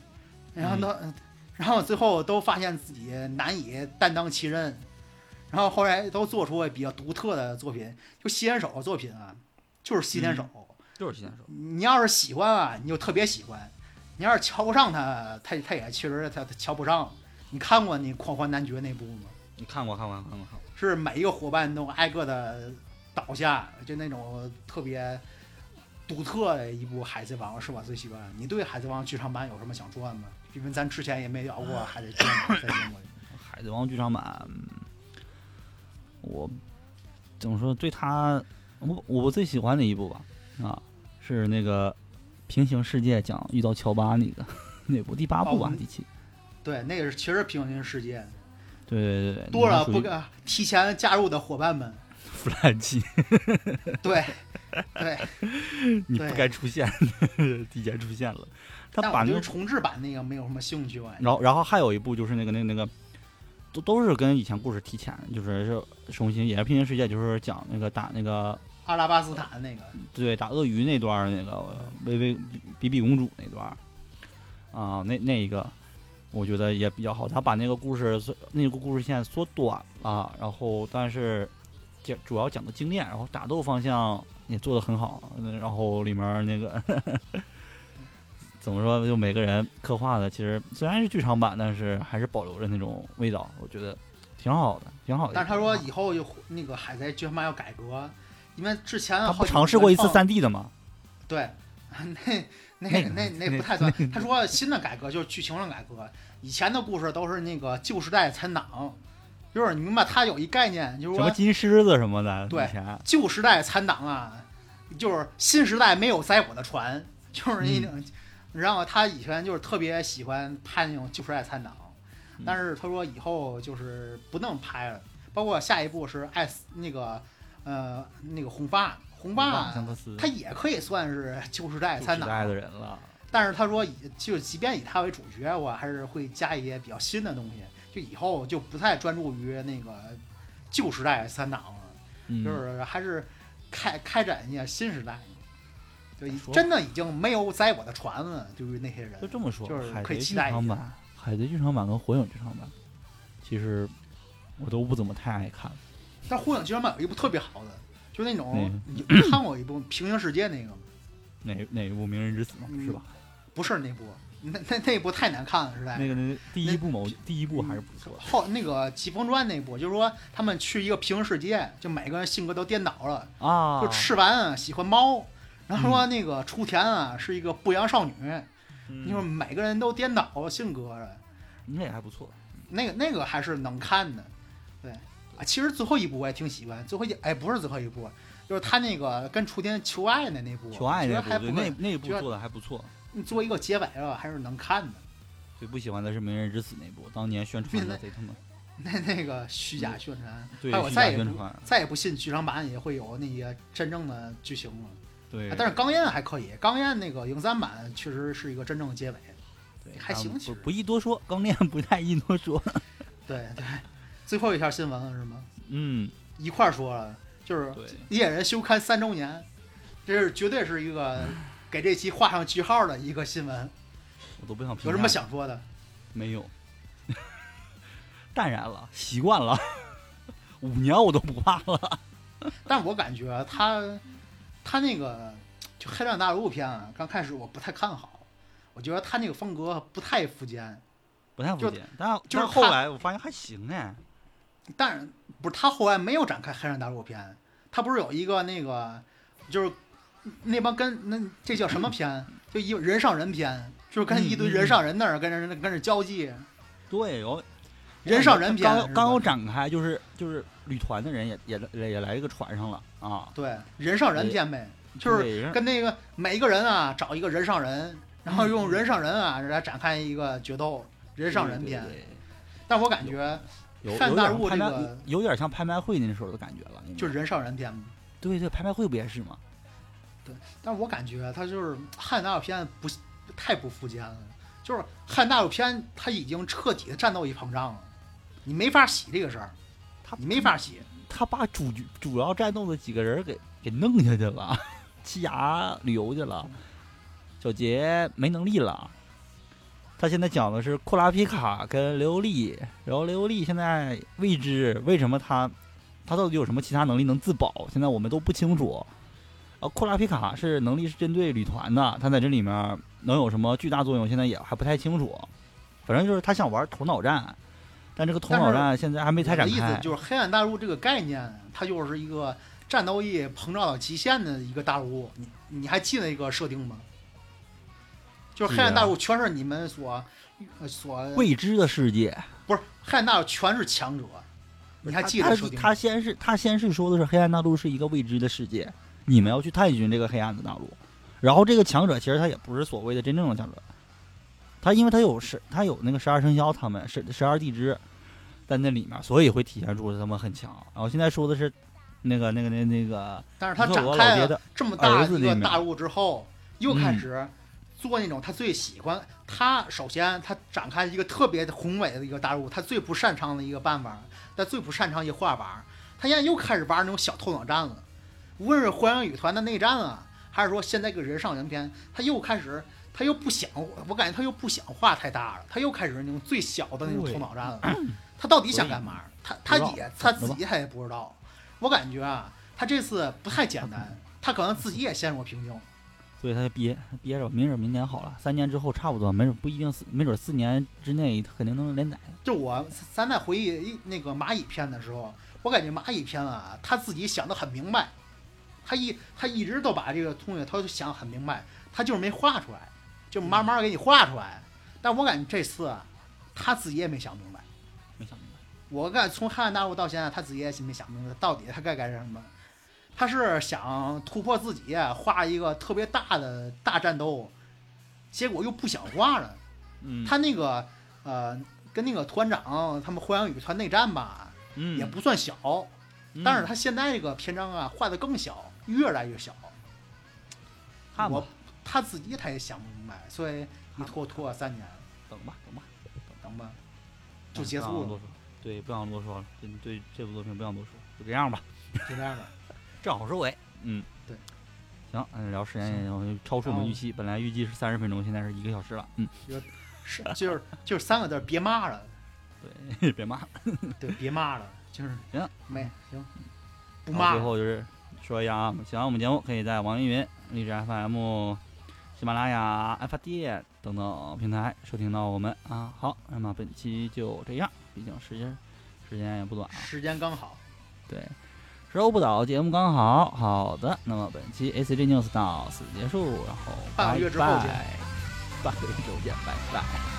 然后都、然后最后都发现自己难以担当其任，然后后来都做出了比较独特的作品。就西天手的作品啊，就是西天守。就是西天守，你要是喜欢啊，你就特别喜欢；你要是瞧不上他，他他也确实他他瞧不上。你看过你《狂欢男爵》那部吗？你看过看过看过看过，是每一个伙伴都挨个的倒下，就那种特别独特的一部《海贼王》是我最喜欢的。你对《海贼王》剧场版有什么想说的吗？因为咱之前也没聊过《海贼剧场版》在节目里。海贼王剧场版，嗯我怎么说？对他，我我最喜欢的一部吧，啊，是那个平行世界讲遇到乔巴那个 那部第八部吧，哦第七。对，那个是其实平行世界，对对对对，多了那属于不敢提前加入的伙伴们。弗兰奇，对，对，你不该出现，提前出现了。他但把那重置版那个没有什么兴趣。我感觉然后然后还有一部就是那个那个那个，都都是跟以前故事提前，就是是重新也是平行世界，就是讲那个打那个阿拉巴斯坦那个，对，打鳄鱼那段儿那个薇薇比比公主那段儿啊，那那一个我觉得也比较好。他把那个故事那个故事线缩短了，然后但是讲主要讲的经验，然后打斗方向也做得很好。嗯然后里面那个 怎么说，就每个人刻画的，其实虽然是剧场版，但是还是保留着那种味道，我觉得挺好的，挺好的。但是他说以后就那个海贼剧场版要改革，因为之前他不好尝试过一次三 D 的吗？对，那那那那不太算。他说新的改革就是剧情上改革，以前的故事都是那个旧时代残党，就是你明白，他有一概念，就是说什么金狮子什么的，对旧时代残党啊，就是新时代没有载我的船，就是那种。然后他以前就是特别喜欢拍那种旧时代残党，嗯但是他说以后就是不那么拍了，包括下一步是艾斯那个呃那个红发红发他也可以算是旧时代参旧时代党的人了。但是他说以，就即便以他为主角，我还是会加一些比较新的东西，就以后就不太专注于那个旧时代三党了，嗯，就是还是开开展一下新时代。就真的已经没有载我的船了，就是那些人就。这么说，就是可以期待一下海贼剧场版跟火影剧场版，其实我都不怎么太爱看。但火影剧场版有一部特别好的，就那种嗯你你看过一部《平行世界》那个吗？哪哪一部《鸣人之死》嘛，嗯是吧？不是那部，那那那部太难看了，实在。那个那个第一部某，第一部还是不错的。后那个《疾风传》那部，就是说他们去一个平行世界，就每个人性格都颠倒了。啊，就赤丸啊喜欢猫，然后说那个雏田啊是一个不良少女，你说每个人都颠倒了性格了。那也还不错。那个那个还是能看的，对啊。其实最后一部我也挺喜欢，最后一哎不是最后一部，就是他那个跟雏田求爱的那部，求爱那部，那那部做的还不错。做一个结尾了，还是能看的。最不喜欢的是《鸣人之子》那部，当年宣传的贼他妈那那个虚假宣传，对还有我再也不再也不信剧场版也会有那些真正的剧情了。对啊，但是钢焰还可以，钢焰那个影三版确实是一个真正的结尾。对还行其实不不宜多说，钢炼不太宜多说。对对，最后一条新闻了是吗？嗯，一块儿说了，就是对，猎人休刊三周年，这是绝对是一个给这期画上句号的一个新闻。我都不想评价。有什么想说的？没有，淡然了，习惯了，五年我都不怕了。但我感觉他他那个就《黑暗大陆》片啊，刚开始我不太看好，我觉得他那个风格不太富坚，不太服气，但就是但后来我发现还行哎。但是不是他后来没有展开《黑暗大陆》篇，他不是有一个那个就是那帮跟那这叫什么篇？就一人上人篇，就是跟一堆人上人那儿跟人跟人交际，对，有人上人篇刚刚有展开，就是就是旅团的人也也也也来一个船上了啊，对人上人篇呗，就是跟那个每一个人啊找一个人上人，然后用嗯人上人啊来展开一个决斗，人上人篇。但我感觉有看大陆有点拍个有点像拍卖会那时候的感觉了，就是人上人篇嘛。对对，拍卖会不也是吗？对但是我感觉他就是汉大陆篇不太不附件了，就是汉大陆篇他已经彻底的战斗力膨胀了，你没法洗这个事儿，他你没法洗。他把主角主要战斗的几个人给给弄下去了，七牙旅游去了，小杰没能力了。他现在讲的是库拉皮卡跟雷欧利，然后雷欧利现在未知为什么他他到底有什么其他能力能自保，现在我们都不清楚。呃，库拉皮卡是能力是针对旅团的，他在这里面能有什么巨大作用，现在也还不太清楚。反正就是他想玩头脑战，但这个头脑战现在还没太我的展开。意思就是黑暗大陆这个概念，它就是一个战斗力膨胀到极限的一个大陆。你你还记得一个设定吗？就是黑暗大陆全是你们所呃所未知的世界，不是黑暗大陆全是强者，你还记得他设定吗？他先是他先是说的是黑暗大陆是一个未知的世界，你们要去探寻这个黑暗的大陆。然后这个强者其实他也不是所谓的真正的强者，他因为他有十他有那个十二生肖，他们十十二地支在那里面，所以会体现出他们很强。然后现在说的是那个那个那那个但是他展开这么大一个大陆之后，又开嗯始做那种他最喜欢。他首先他展开一个特别宏伟的一个大陆，他最不擅长的一个办法，他最不擅长一个画法，他现在又开始玩那种小头脑战了。无论是火影语团的内战啊，还是说现在这个人上人篇，他又开始。他又不想，我感觉他又不想画太大了，他又开始那种最小的那种对头脑战了。他到底想干嘛？他他也他自己他也不知道。我感觉啊，他这次不太简单，他可能自己也陷入瓶颈。所以他就憋憋着，明准明年好了，三年之后差不多，没准不一定四，没准四年之内他肯定能连载。就我咱在回忆那个蚂蚁篇的时候，我感觉蚂蚁篇啊，他自己想的很明白，他一他一直都把这个东西他就想得很明白，他就是没画出来，就慢慢给你画出来。但我感觉这次啊，他自己也没想明白。没想明白，我感觉从黑暗大陆到现在，他自己也没想明白到底他该干什么。他是想突破自己，画一个特别大的大战斗，结果又不想画了。嗯，他那个呃，跟那个团长他们火影语团内战吧，嗯也不算小，嗯但是他现在这个篇章啊画的更小，越来越小。看我，他自己他也想不明白，所以一拖拖了三年，等吧，等吧。等吧，就结束了，对，不想多说了，对对，这部作品不想多说，就这样吧，就这样吧。正好收尾。嗯，对，行，嗯，聊时间也超出我们预期，本来预计是三十分钟，现在是一个小时了。嗯，是就是就是三个字儿，别骂了，对，别骂。对，别骂了，就是行，没行，不骂。最后就是说一下啊，喜欢我们节目，可以在网易云、荔枝 FM、喜马拉雅、爱发电等等平台收听到我们啊。好，那么本期就这样，毕竟时间时间也不短啊。时间刚好，对，时候不倒，节目刚好。好的，那么本期 ACG News 到此结束，然后半个月之后见拜拜半个月之后见，拜拜。